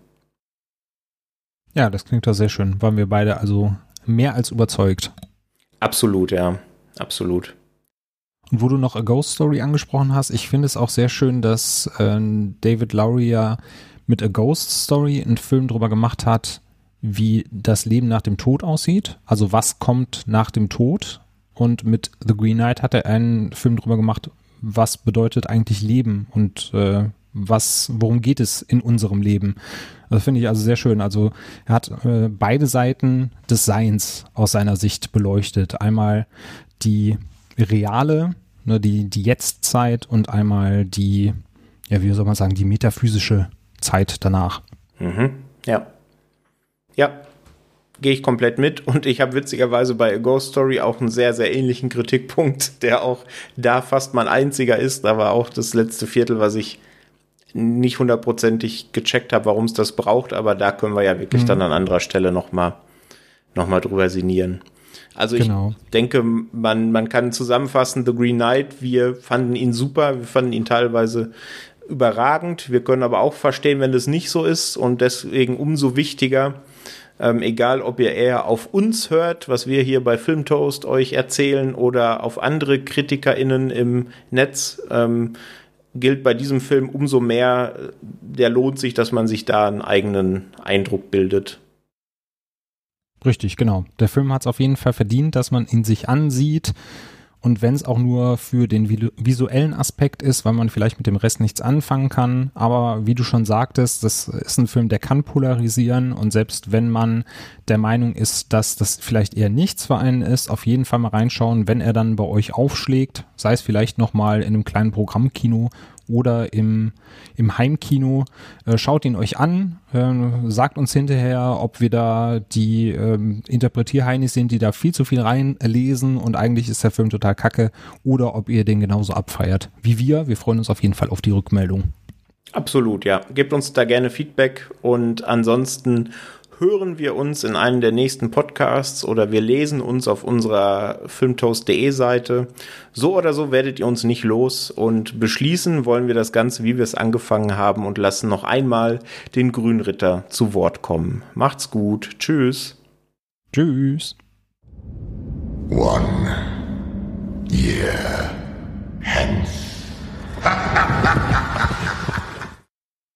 Ja, das klingt doch sehr schön. Waren wir beide also mehr als überzeugt. Absolut, ja. Absolut. Und wo du noch A Ghost Story angesprochen hast, ich finde es auch sehr schön, dass äh, David Lowry ja mit A Ghost Story einen Film drüber gemacht hat, wie das Leben nach dem Tod aussieht. Also was kommt nach dem Tod. Und mit The Green Knight hat er einen Film drüber gemacht, was bedeutet eigentlich Leben und äh, was, worum geht es in unserem Leben. Das finde ich also sehr schön. Also er hat äh, beide Seiten des Seins aus seiner Sicht beleuchtet. Einmal die reale, ne, die, die Jetztzeit und einmal die, ja, wie soll man sagen, die metaphysische Zeit danach. Mhm. Ja. Ja, gehe ich komplett mit und ich habe witzigerweise bei A Ghost Story auch einen sehr, sehr ähnlichen Kritikpunkt, der auch da fast mein einziger ist, aber auch das letzte Viertel, was ich nicht hundertprozentig gecheckt habe, warum es das braucht, aber da können wir ja wirklich mhm. dann an anderer Stelle nochmal noch mal drüber sinnieren. Also genau. ich denke, man, man kann zusammenfassen, The Green Knight, wir fanden ihn super, wir fanden ihn teilweise überragend. Wir können aber auch verstehen, wenn das nicht so ist und deswegen umso wichtiger, ähm, egal ob ihr eher auf uns hört, was wir hier bei Filmtoast euch erzählen oder auf andere KritikerInnen im Netz, ähm, gilt bei diesem Film umso mehr, der lohnt sich, dass man sich da einen eigenen Eindruck bildet. Richtig, genau. Der Film hat es auf jeden Fall verdient, dass man ihn sich ansieht. Und wenn es auch nur für den visuellen Aspekt ist, weil man vielleicht mit dem Rest nichts anfangen kann. Aber wie du schon sagtest, das ist ein Film, der kann polarisieren. Und selbst wenn man der Meinung ist, dass das vielleicht eher nichts für einen ist, auf jeden Fall mal reinschauen, wenn er dann bei euch aufschlägt. Sei es vielleicht nochmal in einem kleinen Programmkino oder im, im Heimkino. Äh, schaut ihn euch an, äh, sagt uns hinterher, ob wir da die äh, Interpretierheinis sind, die da viel zu viel reinlesen und eigentlich ist der Film total kacke oder ob ihr den genauso abfeiert wie wir. Wir freuen uns auf jeden Fall auf die Rückmeldung. Absolut, ja. Gebt uns da gerne Feedback und ansonsten hören wir uns in einem der nächsten Podcasts oder wir lesen uns auf unserer filmtoast.de Seite. So oder so werdet ihr uns nicht los und beschließen wollen wir das Ganze, wie wir es angefangen haben und lassen noch einmal den Grünritter zu Wort kommen. Macht's gut. Tschüss. Tschüss. One year hence.